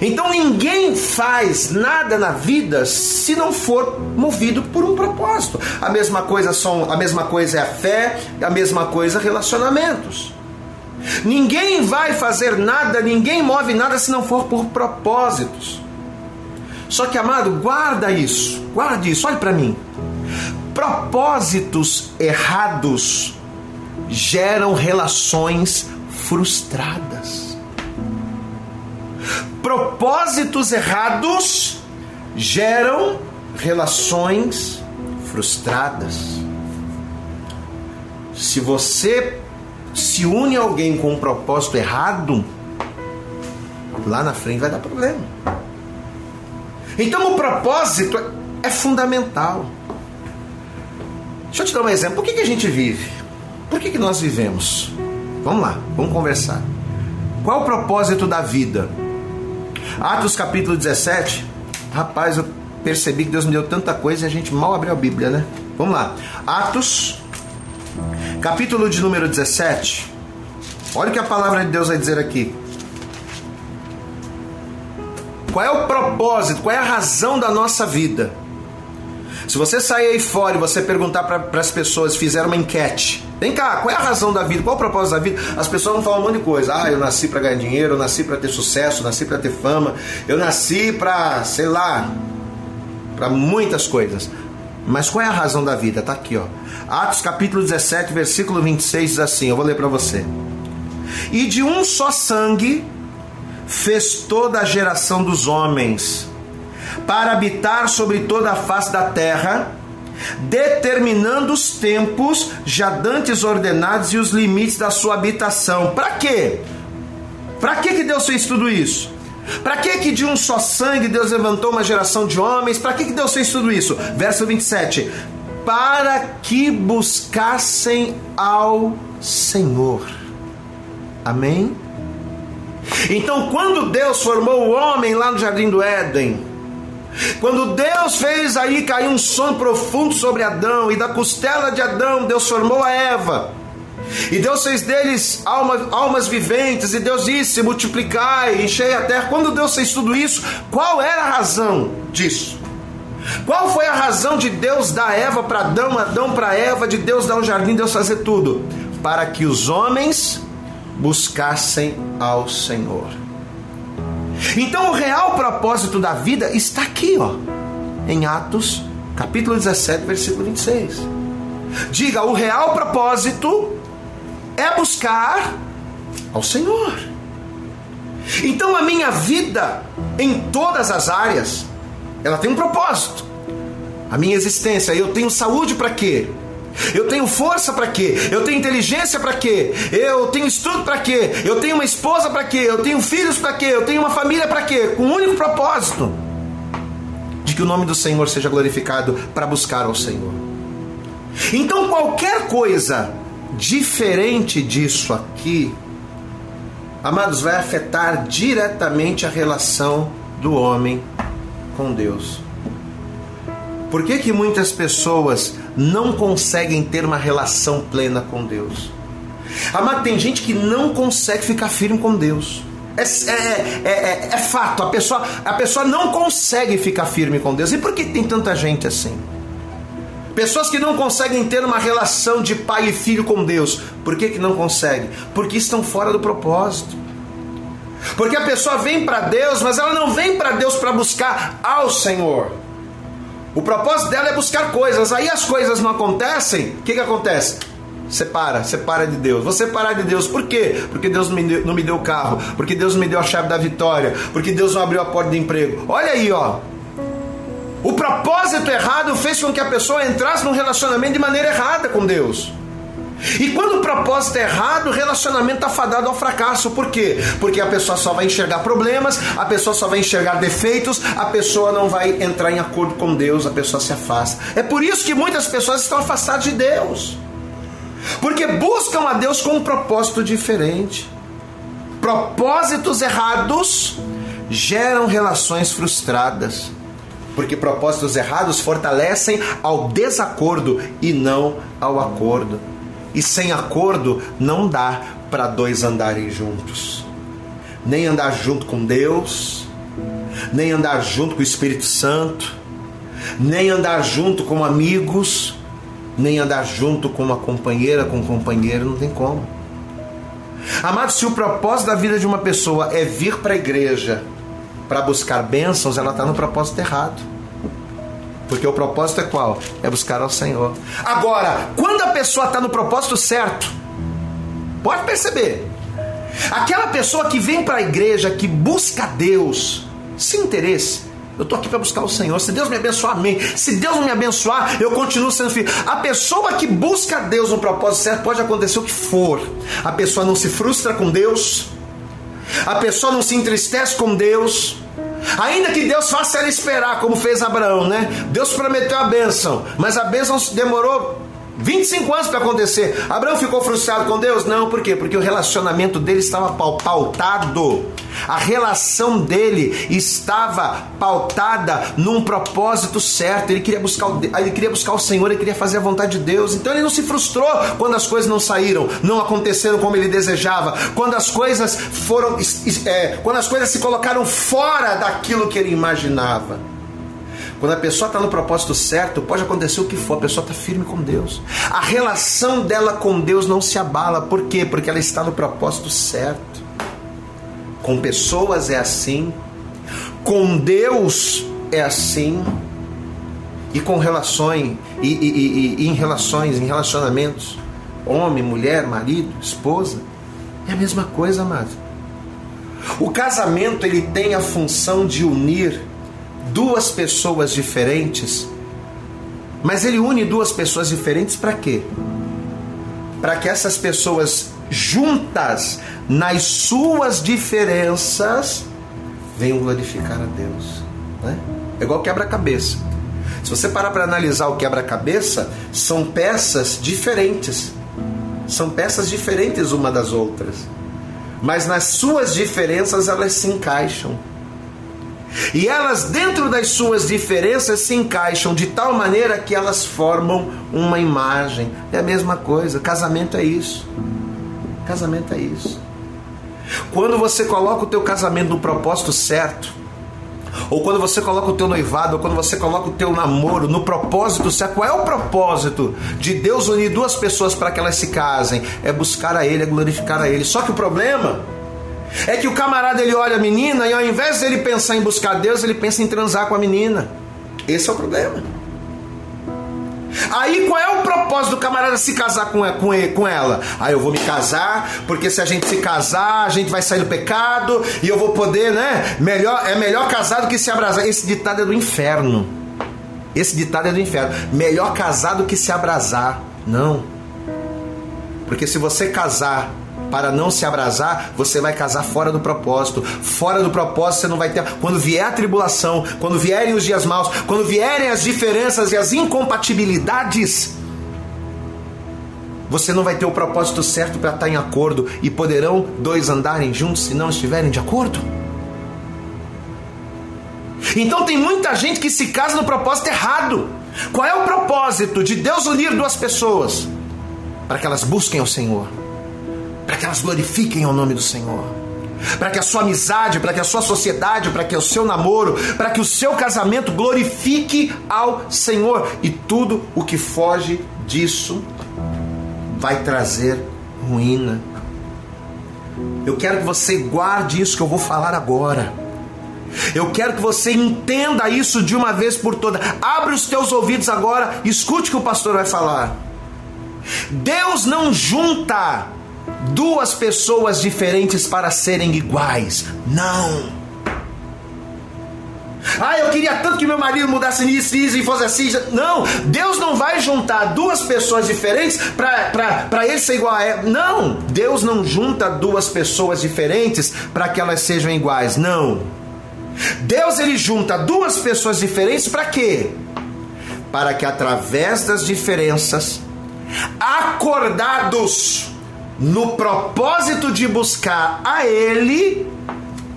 Então ninguém faz nada na vida se não for movido por um propósito. A mesma coisa são, a mesma coisa é a fé, a mesma coisa relacionamentos. Ninguém vai fazer nada, ninguém move nada se não for por propósitos. Só que, amado, guarda isso, guarde isso, olhe para mim. Propósitos errados geram relações frustradas. Propósitos errados geram relações frustradas. Se você se une a alguém com um propósito errado, lá na frente vai dar problema. Então o propósito é fundamental. Deixa eu te dar um exemplo. Por que, que a gente vive? Por que, que nós vivemos? Vamos lá, vamos conversar. Qual o propósito da vida? Atos capítulo 17. Rapaz, eu percebi que Deus me deu tanta coisa e a gente mal abriu a Bíblia, né? Vamos lá. Atos, capítulo de número 17. Olha o que a palavra de Deus vai dizer aqui. Qual é o propósito? Qual é a razão da nossa vida? Se você sair aí fora e você perguntar para as pessoas, fizeram uma enquete. Vem cá, qual é a razão da vida? Qual é o propósito da vida? As pessoas vão falar um monte de coisa. Ah, eu nasci para ganhar dinheiro, eu nasci para ter sucesso, eu nasci para ter fama, eu nasci para, sei lá, para muitas coisas. Mas qual é a razão da vida? Tá aqui, ó. Atos capítulo 17, versículo 26 diz assim, eu vou ler para você. E de um só sangue fez toda a geração dos homens para habitar sobre toda a face da terra, determinando os tempos já dantes ordenados e os limites da sua habitação. Para quê? Para que que Deus fez tudo isso? Para que que de um só sangue Deus levantou uma geração de homens? Para que que Deus fez tudo isso? Verso 27. Para que buscassem ao Senhor. Amém? Então, quando Deus formou o homem lá no jardim do Éden, quando Deus fez aí cair um sono profundo sobre Adão, e da costela de Adão Deus formou a Eva, e Deus fez deles alma, almas viventes, e Deus disse: multiplicai, enchei a terra. Quando Deus fez tudo isso, qual era a razão disso? Qual foi a razão de Deus dar Eva para Adão, Adão para Eva, de Deus dar um jardim, Deus fazer tudo? Para que os homens buscassem ao Senhor. Então o real propósito da vida está aqui, ó, em Atos, capítulo 17, versículo 26. Diga, o real propósito é buscar ao Senhor. Então a minha vida, em todas as áreas, ela tem um propósito. A minha existência, eu tenho saúde para quê? Eu tenho força para quê? Eu tenho inteligência para quê? Eu tenho estudo para quê? Eu tenho uma esposa para quê? Eu tenho filhos para quê? Eu tenho uma família para quê? Com um único propósito: de que o nome do Senhor seja glorificado para buscar ao Senhor. Então, qualquer coisa diferente disso aqui, amados, vai afetar diretamente a relação do homem com Deus. Por que, que muitas pessoas não conseguem ter uma relação plena com Deus? Amado, tem gente que não consegue ficar firme com Deus. É, é, é, é, fato, a pessoa, a pessoa não consegue ficar firme com Deus. E por que tem tanta gente assim? Pessoas que não conseguem ter uma relação de pai e filho com Deus. Por que, que não conseguem? Porque estão fora do propósito. Porque a pessoa vem para Deus, mas ela não vem para Deus para buscar ao Senhor. O propósito dela é buscar coisas. Aí as coisas não acontecem. O que, que acontece? Separa, separa de Deus. Vou separar de Deus. Por quê? Porque Deus me, deu, não me deu o carro. Porque Deus me deu a chave da vitória. Porque Deus não abriu a porta de emprego. Olha aí, ó. O propósito errado fez com que a pessoa entrasse num relacionamento de maneira errada com Deus. E quando o propósito é errado, o relacionamento está fadado ao fracasso. Por quê? Porque a pessoa só vai enxergar problemas, a pessoa só vai enxergar defeitos, a pessoa não vai entrar em acordo com Deus, a pessoa se afasta. É por isso que muitas pessoas estão afastadas de Deus. Porque buscam a Deus com um propósito diferente. Propósitos errados geram relações frustradas. Porque propósitos errados fortalecem ao desacordo e não ao acordo. E sem acordo não dá para dois andarem juntos. Nem andar junto com Deus, nem andar junto com o Espírito Santo, nem andar junto com amigos, nem andar junto com uma companheira, com um companheiro, não tem como. Amado, se o propósito da vida de uma pessoa é vir para a igreja para buscar bênçãos, ela está no propósito errado. Porque o propósito é qual? É buscar ao Senhor. Agora, quando a pessoa está no propósito certo, pode perceber. Aquela pessoa que vem para a igreja, que busca Deus, sem interesse, eu estou aqui para buscar o Senhor. Se Deus me abençoar, amém. Se Deus não me abençoar, eu continuo sendo filho. A pessoa que busca Deus no propósito certo, pode acontecer o que for. A pessoa não se frustra com Deus. A pessoa não se entristece com Deus. Ainda que Deus faça ela esperar, como fez Abraão, né? Deus prometeu a bênção, mas a bênção demorou 25 anos para acontecer. Abraão ficou frustrado com Deus? Não, por quê? Porque o relacionamento dele estava pautado. A relação dele estava pautada num propósito certo. Ele queria buscar o, ele queria buscar o Senhor, ele queria fazer a vontade de Deus. Então ele não se frustrou quando as coisas não saíram, não aconteceram como ele desejava, quando as coisas foram, é, quando as coisas se colocaram fora daquilo que ele imaginava. Quando a pessoa está no propósito certo, pode acontecer o que for, a pessoa está firme com Deus. A relação dela com Deus não se abala. Por quê? Porque ela está no propósito certo. Com pessoas é assim, com Deus é assim, e com relações, e, e, e, e em relações, em relacionamentos, homem, mulher, marido, esposa, é a mesma coisa, amado. O casamento ele tem a função de unir duas pessoas diferentes, mas ele une duas pessoas diferentes para quê? Para que essas pessoas juntas nas suas diferenças venham glorificar a Deus. Né? É igual quebra-cabeça. Se você parar para analisar o quebra-cabeça, são peças diferentes. São peças diferentes uma das outras. Mas nas suas diferenças elas se encaixam. E elas, dentro das suas diferenças, se encaixam de tal maneira que elas formam uma imagem. É a mesma coisa. Casamento é isso. Casamento é isso. Quando você coloca o teu casamento no propósito certo, ou quando você coloca o teu noivado, ou quando você coloca o teu namoro no propósito certo, qual é o propósito de Deus unir duas pessoas para que elas se casem? É buscar a Ele, é glorificar a Ele. Só que o problema é que o camarada ele olha a menina e ao invés dele pensar em buscar Deus, ele pensa em transar com a menina. Esse é o problema. Aí qual é o propósito do camarada se casar com, com, com ela? Aí eu vou me casar, porque se a gente se casar, a gente vai sair do pecado e eu vou poder, né? Melhor, é melhor casado que se abrasar. Esse ditado é do inferno. Esse ditado é do inferno. Melhor casado que se abrasar. Não. Porque se você casar para não se abrasar, você vai casar fora do propósito. Fora do propósito você não vai ter. Quando vier a tribulação, quando vierem os dias maus, quando vierem as diferenças e as incompatibilidades, você não vai ter o propósito certo para estar em acordo. E poderão dois andarem juntos se não estiverem de acordo? Então tem muita gente que se casa no propósito errado. Qual é o propósito de Deus unir duas pessoas? Para que elas busquem o Senhor para que elas glorifiquem o nome do Senhor. Para que a sua amizade, para que a sua sociedade, para que o seu namoro, para que o seu casamento glorifique ao Senhor. E tudo o que foge disso vai trazer ruína. Eu quero que você guarde isso que eu vou falar agora. Eu quero que você entenda isso de uma vez por todas. Abre os teus ouvidos agora, escute o que o pastor vai falar. Deus não junta duas pessoas diferentes para serem iguais. Não. Ah, eu queria tanto que meu marido mudasse nisso, isso e fosse assim. Não, Deus não vai juntar duas pessoas diferentes para ele ser igual a ela. Não, Deus não junta duas pessoas diferentes para que elas sejam iguais. Não. Deus ele junta duas pessoas diferentes para quê? Para que através das diferenças, acordados no propósito de buscar a Ele,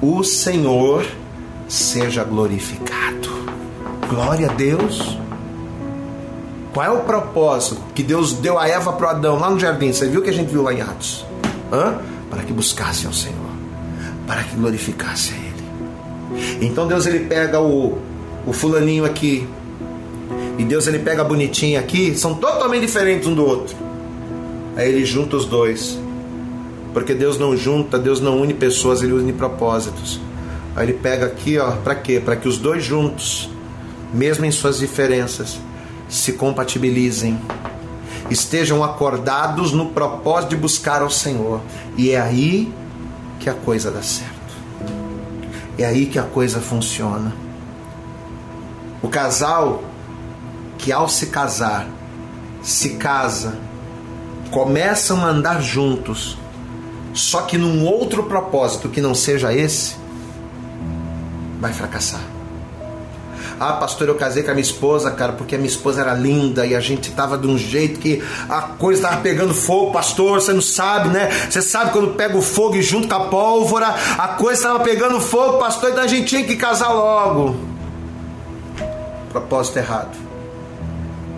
o Senhor seja glorificado. Glória a Deus. Qual é o propósito que Deus deu a Eva para Adão lá no jardim? Você viu que a gente viu lá em Atos? Hã? Para que buscasse ao Senhor, para que glorificasse a Ele. Então Deus ele pega o, o fulaninho aqui e Deus ele pega a bonitinha aqui, são totalmente diferentes um do outro. Aí ele junta os dois. Porque Deus não junta, Deus não une pessoas, ele une propósitos. Aí ele pega aqui, ó, para quê? Para que os dois juntos, mesmo em suas diferenças, se compatibilizem, estejam acordados no propósito de buscar ao Senhor. E é aí que a coisa dá certo. É aí que a coisa funciona. O casal que ao se casar, se casa começam a andar juntos, só que num outro propósito que não seja esse, vai fracassar. Ah, pastor, eu casei com a minha esposa, cara, porque a minha esposa era linda e a gente tava de um jeito que a coisa tava pegando fogo, pastor, você não sabe, né? Você sabe quando pega o fogo e junto com a pólvora, a coisa tava pegando fogo, pastor, então a gente tinha que casar logo. Propósito errado.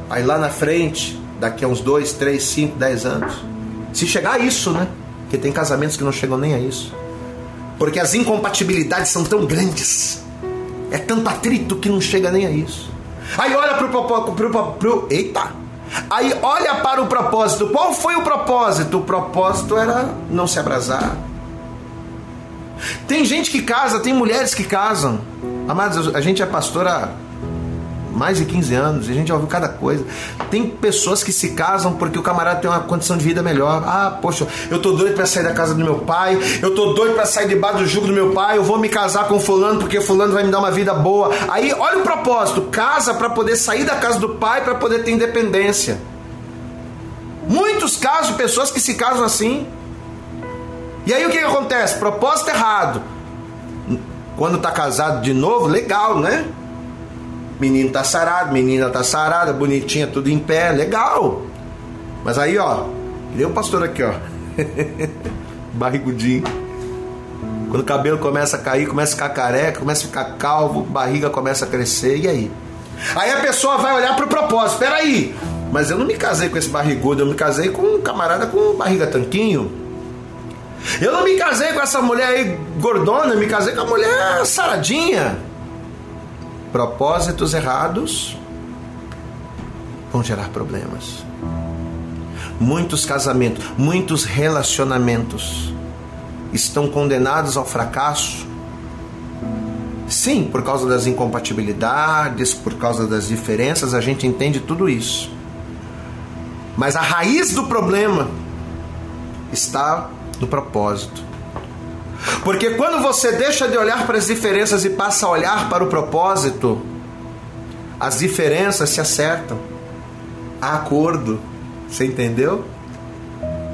Aí lá na frente, daqui a uns 2, 3, 5, 10 anos. Se chegar a isso, né? Porque tem casamentos que não chegam nem a isso. Porque as incompatibilidades são tão grandes. É tanto atrito que não chega nem a isso. Aí olha pro. Pro, pro, pro, eita! Aí olha para o propósito. Qual foi o propósito? O propósito era não se abrasar. Tem gente que casa, tem mulheres que casam. Amados, a gente é pastora mais de 15 anos, e a gente já ouviu cada coisa. Tem pessoas que se casam porque o camarada tem uma condição de vida melhor. Ah, poxa, eu tô doido para sair da casa do meu pai, eu tô doido para sair debaixo do jugo do meu pai, eu vou me casar com fulano porque fulano vai me dar uma vida boa. Aí, olha o propósito, casa para poder sair da casa do pai para poder ter independência. Muitos casos de pessoas que se casam assim. E aí o que, que acontece? Propósito errado. Quando tá casado de novo, legal, né? Menino tá sarado, menina tá sarada, bonitinha, tudo em pé, legal. Mas aí, ó, deu o pastor aqui, ó. Barrigudinho. Quando o cabelo começa a cair, começa a ficar careca, começa a ficar calvo, barriga começa a crescer, e aí? Aí a pessoa vai olhar pro propósito, peraí, mas eu não me casei com esse barrigudo, eu me casei com um camarada com barriga tanquinho. Eu não me casei com essa mulher aí gordona, eu me casei com a mulher saradinha propósitos errados vão gerar problemas. Muitos casamentos, muitos relacionamentos estão condenados ao fracasso. Sim, por causa das incompatibilidades, por causa das diferenças, a gente entende tudo isso. Mas a raiz do problema está no propósito. Porque quando você deixa de olhar para as diferenças e passa a olhar para o propósito, as diferenças se acertam. Há acordo. Você entendeu?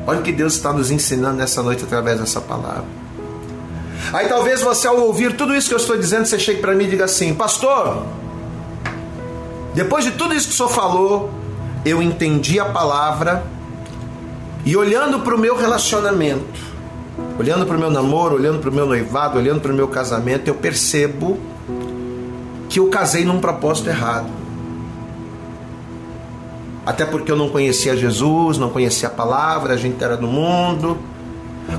Olha o que Deus está nos ensinando nessa noite através dessa palavra. Aí talvez você, ao ouvir tudo isso que eu estou dizendo, você chegue para mim e diga assim: Pastor, depois de tudo isso que o senhor falou, eu entendi a palavra e olhando para o meu relacionamento, olhando para o meu namoro, olhando para o meu noivado, olhando para o meu casamento, eu percebo que eu casei num propósito errado. Até porque eu não conhecia Jesus, não conhecia a palavra, a gente era do mundo.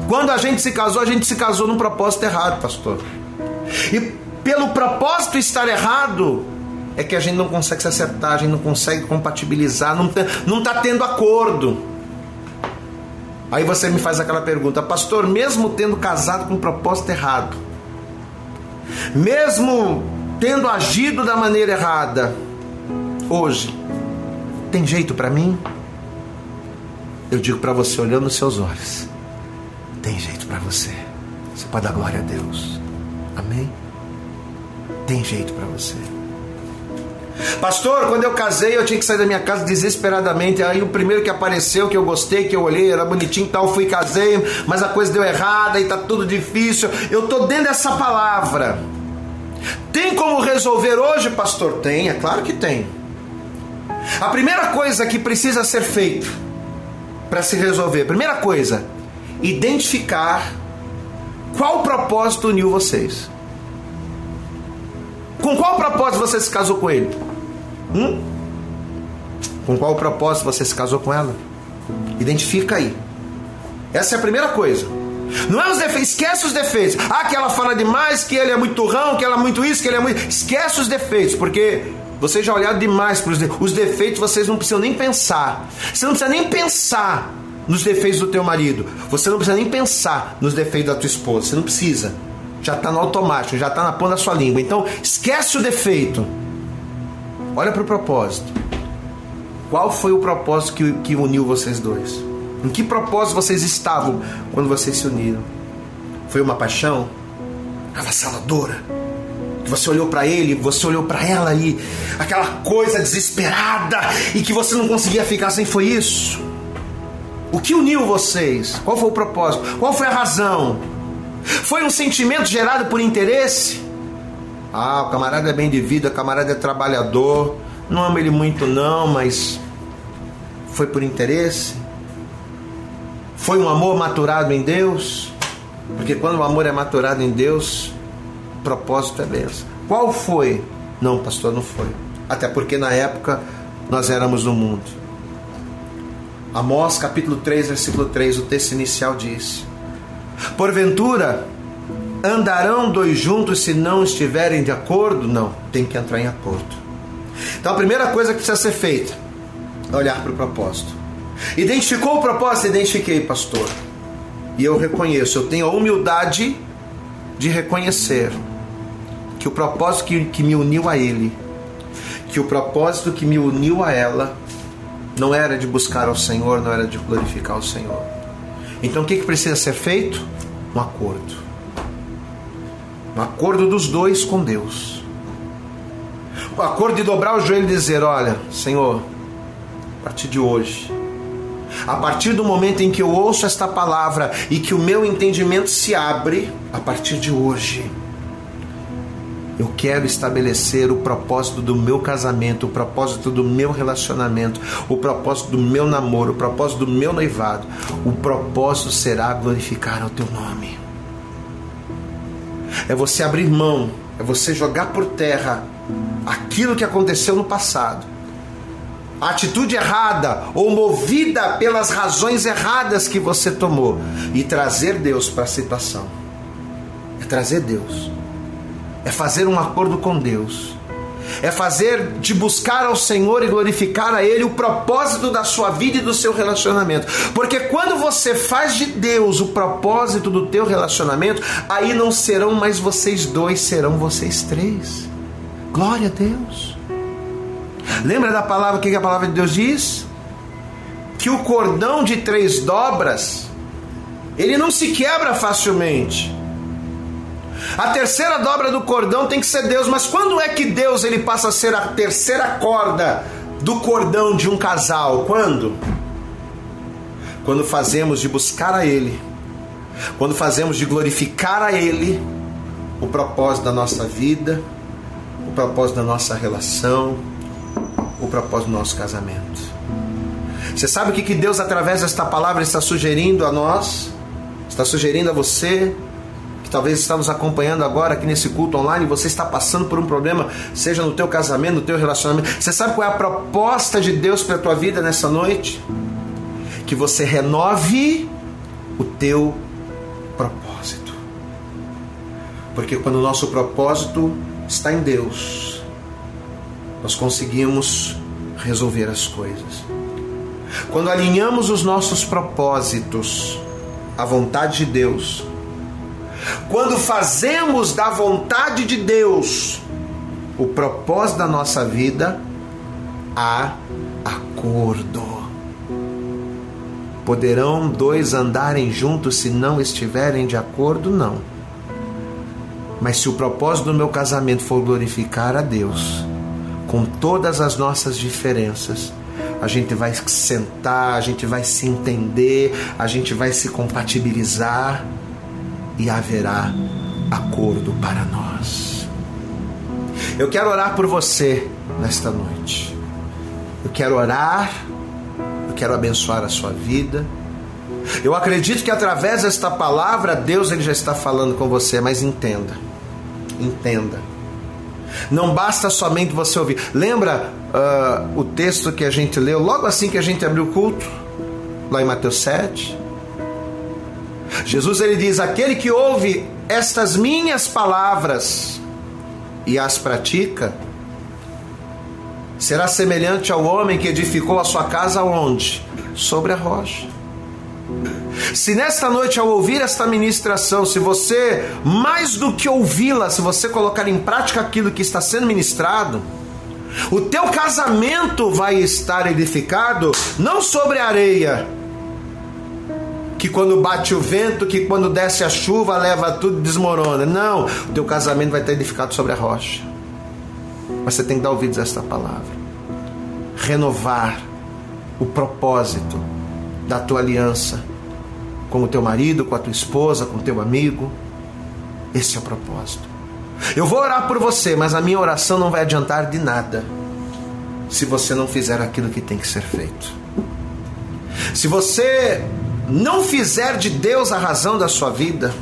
Quando a gente se casou, a gente se casou num propósito errado, pastor. E pelo propósito estar errado, é que a gente não consegue se acertar, a gente não consegue compatibilizar, não está tá tendo acordo. Aí você me faz aquela pergunta, pastor, mesmo tendo casado com um propósito errado, mesmo tendo agido da maneira errada, hoje, tem jeito para mim? Eu digo para você, olhando nos seus olhos, tem jeito para você. Você pode dar glória a Deus. Amém? Tem jeito para você. Pastor, quando eu casei, eu tinha que sair da minha casa desesperadamente. Aí o primeiro que apareceu, que eu gostei, que eu olhei, era bonitinho e tal, fui casei, mas a coisa deu errada e tá tudo difícil. Eu tô dentro dessa palavra. Tem como resolver hoje, pastor? Tem, é claro que tem. A primeira coisa que precisa ser feita para se resolver, primeira coisa, identificar qual propósito uniu vocês. Com qual propósito você se casou com ele? Hum? Com qual propósito você se casou com ela? Identifica aí. Essa é a primeira coisa. Não é os defeitos, esquece os defeitos. Ah, que ela fala demais, que ele é muito turrão, que ela é muito isso, que ele é muito. Esquece os defeitos, porque vocês já olharam demais para os defeitos. Os defeitos vocês não precisam nem pensar. Você não precisa nem pensar nos defeitos do teu marido. Você não precisa nem pensar nos defeitos da tua esposa. Você não precisa. Já está no automático, já está na ponta da sua língua. Então, esquece o defeito. Olha para o propósito. Qual foi o propósito que, que uniu vocês dois? Em que propósito vocês estavam quando vocês se uniram? Foi uma paixão avassaladora? Que você olhou para ele, você olhou para ela e aquela coisa desesperada e que você não conseguia ficar sem foi isso? O que uniu vocês? Qual foi o propósito? Qual foi a razão? Foi um sentimento gerado por interesse? Ah, o camarada é bem de vida, o camarada é trabalhador, não amo ele muito não, mas foi por interesse? Foi um amor maturado em Deus? Porque quando o amor é maturado em Deus, propósito é benção. Qual foi? Não, pastor, não foi. Até porque na época nós éramos no mundo. Amós capítulo 3, versículo 3, o texto inicial diz: Porventura andarão dois juntos se não estiverem de acordo? Não, tem que entrar em acordo. Então a primeira coisa que precisa ser feita é olhar para o propósito. Identificou o propósito? Identifiquei, pastor. E eu reconheço, eu tenho a humildade de reconhecer que o propósito que, que me uniu a ele, que o propósito que me uniu a ela, não era de buscar ao Senhor, não era de glorificar o Senhor. Então o que, que precisa ser feito? Um acordo. Um acordo dos dois com Deus. O um acordo de dobrar o joelho e dizer: Olha, Senhor, a partir de hoje, a partir do momento em que eu ouço esta palavra e que o meu entendimento se abre, a partir de hoje, eu quero estabelecer o propósito do meu casamento, o propósito do meu relacionamento, o propósito do meu namoro, o propósito do meu noivado. O propósito será glorificar o teu nome. É você abrir mão, é você jogar por terra aquilo que aconteceu no passado a atitude errada ou movida pelas razões erradas que você tomou e trazer Deus para a situação. É trazer Deus. É fazer um acordo com Deus. É fazer de buscar ao Senhor e glorificar a Ele o propósito da sua vida e do seu relacionamento. Porque quando você faz de Deus o propósito do teu relacionamento, aí não serão mais vocês dois, serão vocês três. Glória a Deus. Lembra da palavra, que a palavra de Deus diz? que o cordão de três dobras ele não se quebra facilmente. A terceira dobra do cordão tem que ser Deus, mas quando é que Deus ele passa a ser a terceira corda do cordão de um casal? Quando? Quando fazemos de buscar a Ele, quando fazemos de glorificar a Ele o propósito da nossa vida, o propósito da nossa relação, o propósito do nosso casamento. Você sabe o que, Deus, através desta palavra, está sugerindo a nós? Está sugerindo a você talvez está nos acompanhando agora aqui nesse culto online, você está passando por um problema, seja no teu casamento, no teu relacionamento. Você sabe qual é a proposta de Deus para a tua vida nessa noite? Que você renove o teu propósito. Porque quando o nosso propósito está em Deus, nós conseguimos resolver as coisas. Quando alinhamos os nossos propósitos a vontade de Deus. Quando fazemos da vontade de Deus o propósito da nossa vida, há acordo. Poderão dois andarem juntos se não estiverem de acordo? Não. Mas se o propósito do meu casamento for glorificar a Deus, com todas as nossas diferenças, a gente vai sentar, a gente vai se entender, a gente vai se compatibilizar e haverá acordo para nós. Eu quero orar por você nesta noite. Eu quero orar, eu quero abençoar a sua vida. Eu acredito que através desta palavra Deus ele já está falando com você, mas entenda. Entenda não basta somente você ouvir. Lembra uh, o texto que a gente leu logo assim que a gente abriu o culto? Lá em Mateus 7. Jesus ele diz: Aquele que ouve estas minhas palavras e as pratica, será semelhante ao homem que edificou a sua casa onde? Sobre a rocha. Se nesta noite, ao ouvir esta ministração, se você, mais do que ouvi-la, se você colocar em prática aquilo que está sendo ministrado, o teu casamento vai estar edificado não sobre a areia, que quando bate o vento, que quando desce a chuva, leva tudo e desmorona. Não, o teu casamento vai estar edificado sobre a rocha. Mas você tem que dar ouvidos a esta palavra. Renovar o propósito da tua aliança com o teu marido, com a tua esposa, com o teu amigo. Esse é o propósito. Eu vou orar por você, mas a minha oração não vai adiantar de nada se você não fizer aquilo que tem que ser feito. Se você não fizer de Deus a razão da sua vida,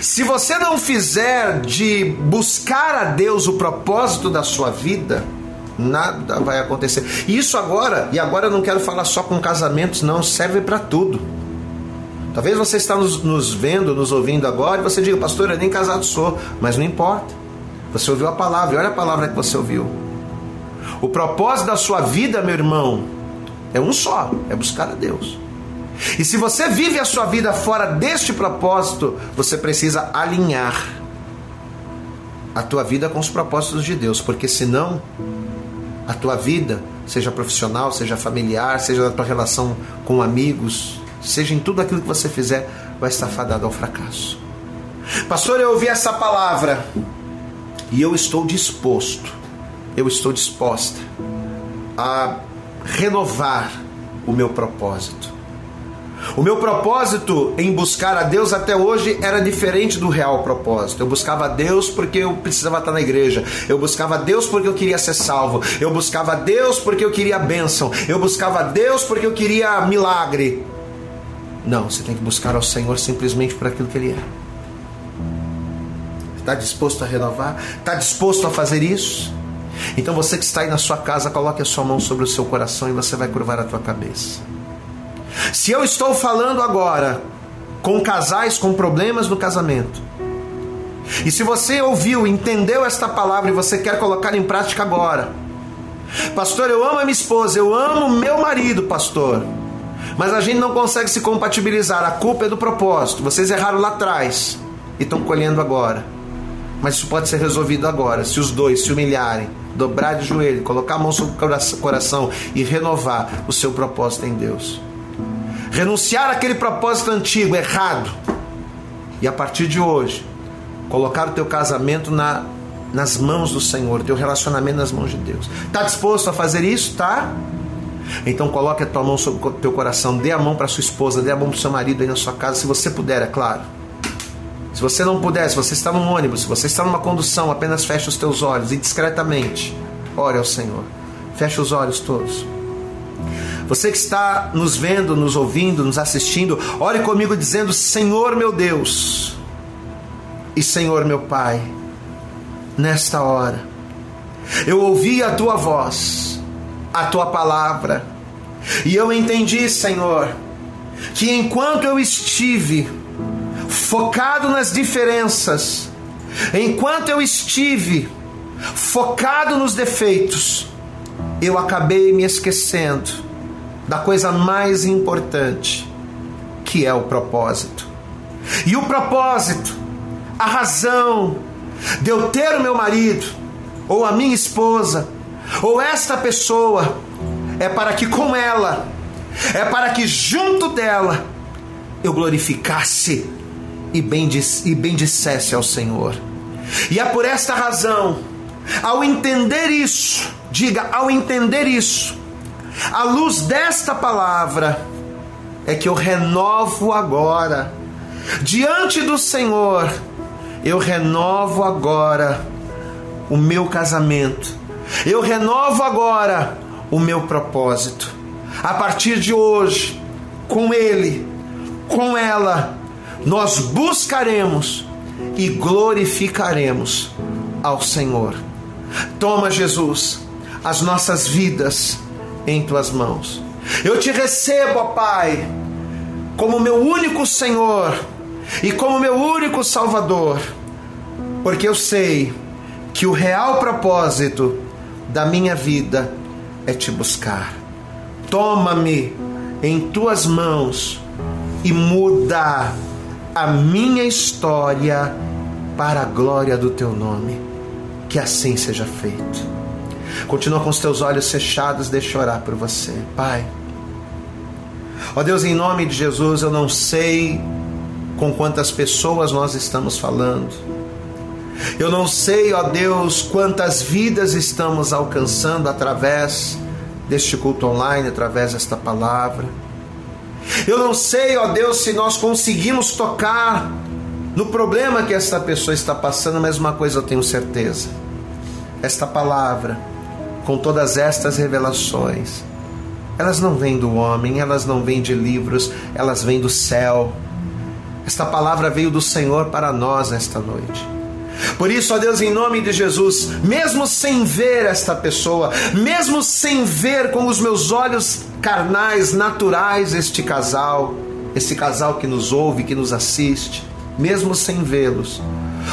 se você não fizer de buscar a Deus o propósito da sua vida, nada vai acontecer. Isso agora, e agora eu não quero falar só com casamentos, não, serve para tudo. Talvez você está nos, nos, vendo, nos ouvindo agora e você diga, pastor, eu nem casado sou, mas não importa. Você ouviu a palavra, e olha a palavra que você ouviu. O propósito da sua vida, meu irmão, é um só: é buscar a Deus. E se você vive a sua vida fora deste propósito, você precisa alinhar a tua vida com os propósitos de Deus, porque senão a tua vida, seja profissional, seja familiar, seja a tua relação com amigos, seja em tudo aquilo que você fizer, vai estar fadado ao fracasso. Pastor, eu ouvi essa palavra e eu estou disposto, eu estou disposta a renovar o meu propósito. O meu propósito em buscar a Deus até hoje era diferente do real propósito. Eu buscava a Deus porque eu precisava estar na igreja. Eu buscava a Deus porque eu queria ser salvo. Eu buscava a Deus porque eu queria bênção. Eu buscava a Deus porque eu queria milagre. Não, você tem que buscar ao Senhor simplesmente por aquilo que Ele é. Está disposto a renovar? Está disposto a fazer isso? Então você que está aí na sua casa, coloque a sua mão sobre o seu coração e você vai curvar a tua cabeça. Se eu estou falando agora com casais com problemas no casamento, e se você ouviu, entendeu esta palavra e você quer colocar em prática agora, pastor, eu amo a minha esposa, eu amo meu marido, pastor mas a gente não consegue se compatibilizar. A culpa é do propósito. Vocês erraram lá atrás e estão colhendo agora. Mas isso pode ser resolvido agora, se os dois se humilharem, dobrar de joelho, colocar a mão sobre o coração e renovar o seu propósito em Deus. Renunciar àquele propósito antigo, errado, e a partir de hoje, colocar o teu casamento na, nas mãos do Senhor, o teu relacionamento nas mãos de Deus. Está disposto a fazer isso? Tá? Então coloque a tua mão sobre o teu coração, dê a mão para sua esposa, dê a mão para o seu marido aí na sua casa, se você puder, é claro. Se você não puder, se você está num ônibus, se você está numa condução, apenas feche os teus olhos e discretamente ore ao Senhor. Feche os olhos todos. Você que está nos vendo, nos ouvindo, nos assistindo, ore comigo dizendo: Senhor meu Deus e Senhor meu Pai, nesta hora, eu ouvi a tua voz, a tua palavra, e eu entendi, Senhor, que enquanto eu estive focado nas diferenças, enquanto eu estive focado nos defeitos, eu acabei me esquecendo da coisa mais importante, que é o propósito. E o propósito, a razão de eu ter o meu marido, ou a minha esposa, ou esta pessoa, é para que com ela, é para que junto dela, eu glorificasse e bendissesse ao Senhor. E é por esta razão, ao entender isso, diga, ao entender isso, à luz desta palavra, é que eu renovo agora, diante do Senhor, eu renovo agora o meu casamento, eu renovo agora o meu propósito. A partir de hoje, com Ele, com ela, nós buscaremos e glorificaremos ao Senhor. Toma, Jesus, as nossas vidas em tuas mãos. Eu te recebo, ó Pai, como meu único Senhor e como meu único Salvador, porque eu sei que o real propósito da minha vida é te buscar. Toma-me em tuas mãos e muda a minha história para a glória do teu nome. Que assim seja feito. Continua com os teus olhos fechados, deixa eu orar por você. Pai. Ó Deus, em nome de Jesus, eu não sei com quantas pessoas nós estamos falando. Eu não sei, ó Deus, quantas vidas estamos alcançando através deste culto online, através desta palavra. Eu não sei, ó Deus, se nós conseguimos tocar no problema que esta pessoa está passando, mas uma coisa eu tenho certeza: esta palavra, com todas estas revelações, elas não vêm do homem, elas não vêm de livros, elas vêm do céu. Esta palavra veio do Senhor para nós esta noite. Por isso, ó Deus, em nome de Jesus, mesmo sem ver esta pessoa, mesmo sem ver com os meus olhos carnais, naturais, este casal, esse casal que nos ouve, que nos assiste, mesmo sem vê-los,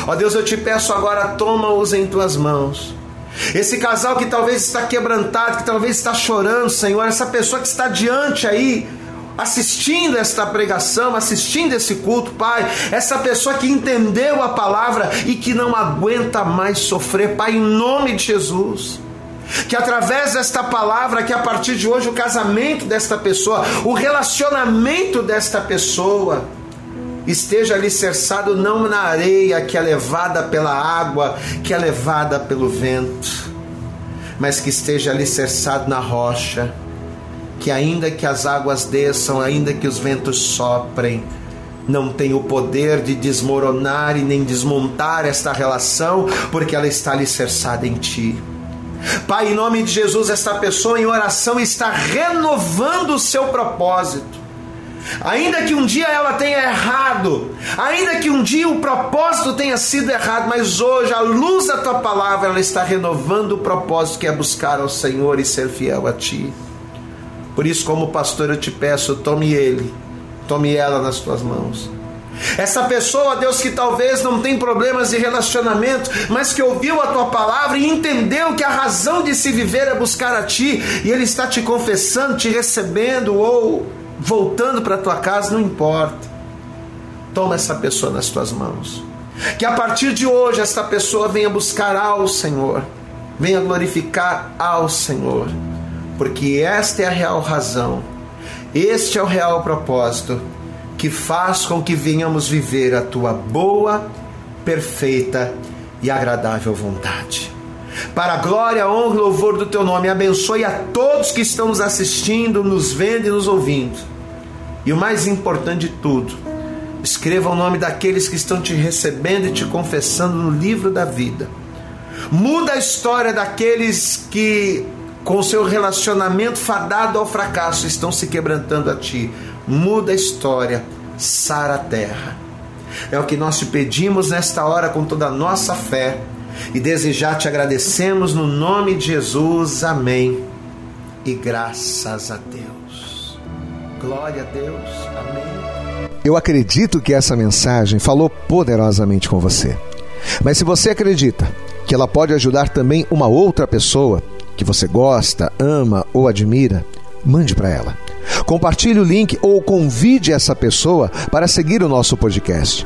ó Deus, eu te peço agora, toma-os em tuas mãos. Esse casal que talvez está quebrantado, que talvez está chorando, Senhor, essa pessoa que está diante aí, assistindo esta pregação, assistindo esse culto, Pai, essa pessoa que entendeu a palavra e que não aguenta mais sofrer, Pai, em nome de Jesus. Que através desta palavra, que a partir de hoje o casamento desta pessoa, o relacionamento desta pessoa, esteja alicerçado não na areia que é levada pela água, que é levada pelo vento, mas que esteja alicerçado na rocha que ainda que as águas desçam, ainda que os ventos soprem, não tem o poder de desmoronar e nem desmontar esta relação, porque ela está alicerçada em ti. Pai, em nome de Jesus, esta pessoa em oração está renovando o seu propósito. Ainda que um dia ela tenha errado, ainda que um dia o propósito tenha sido errado, mas hoje, à luz da tua palavra, ela está renovando o propósito que é buscar ao Senhor e ser fiel a ti. Por isso, como pastor, eu te peço, tome ele, tome ela nas tuas mãos. Essa pessoa, Deus, que talvez não tem problemas de relacionamento, mas que ouviu a tua palavra e entendeu que a razão de se viver é buscar a ti, e ele está te confessando, te recebendo ou voltando para tua casa, não importa. Toma essa pessoa nas tuas mãos. Que a partir de hoje esta pessoa venha buscar ao Senhor venha glorificar ao Senhor, porque esta é a real razão, este é o real propósito que faz com que venhamos viver a tua boa, perfeita e agradável vontade. Para a glória, honra e louvor do teu nome, abençoe a todos que estão nos assistindo, nos vendo e nos ouvindo. E o mais importante de tudo, escreva o nome daqueles que estão te recebendo e te confessando no livro da vida. Muda a história daqueles que, com seu relacionamento fadado ao fracasso, estão se quebrantando a ti. Muda a história, sara a terra. É o que nós te pedimos nesta hora com toda a nossa fé e desejar te agradecemos no nome de Jesus. Amém. E graças a Deus. Glória a Deus. Amém. Eu acredito que essa mensagem falou poderosamente com você. Mas se você acredita que ela pode ajudar também uma outra pessoa que você gosta, ama ou admira, mande para ela. Compartilhe o link ou convide essa pessoa para seguir o nosso podcast.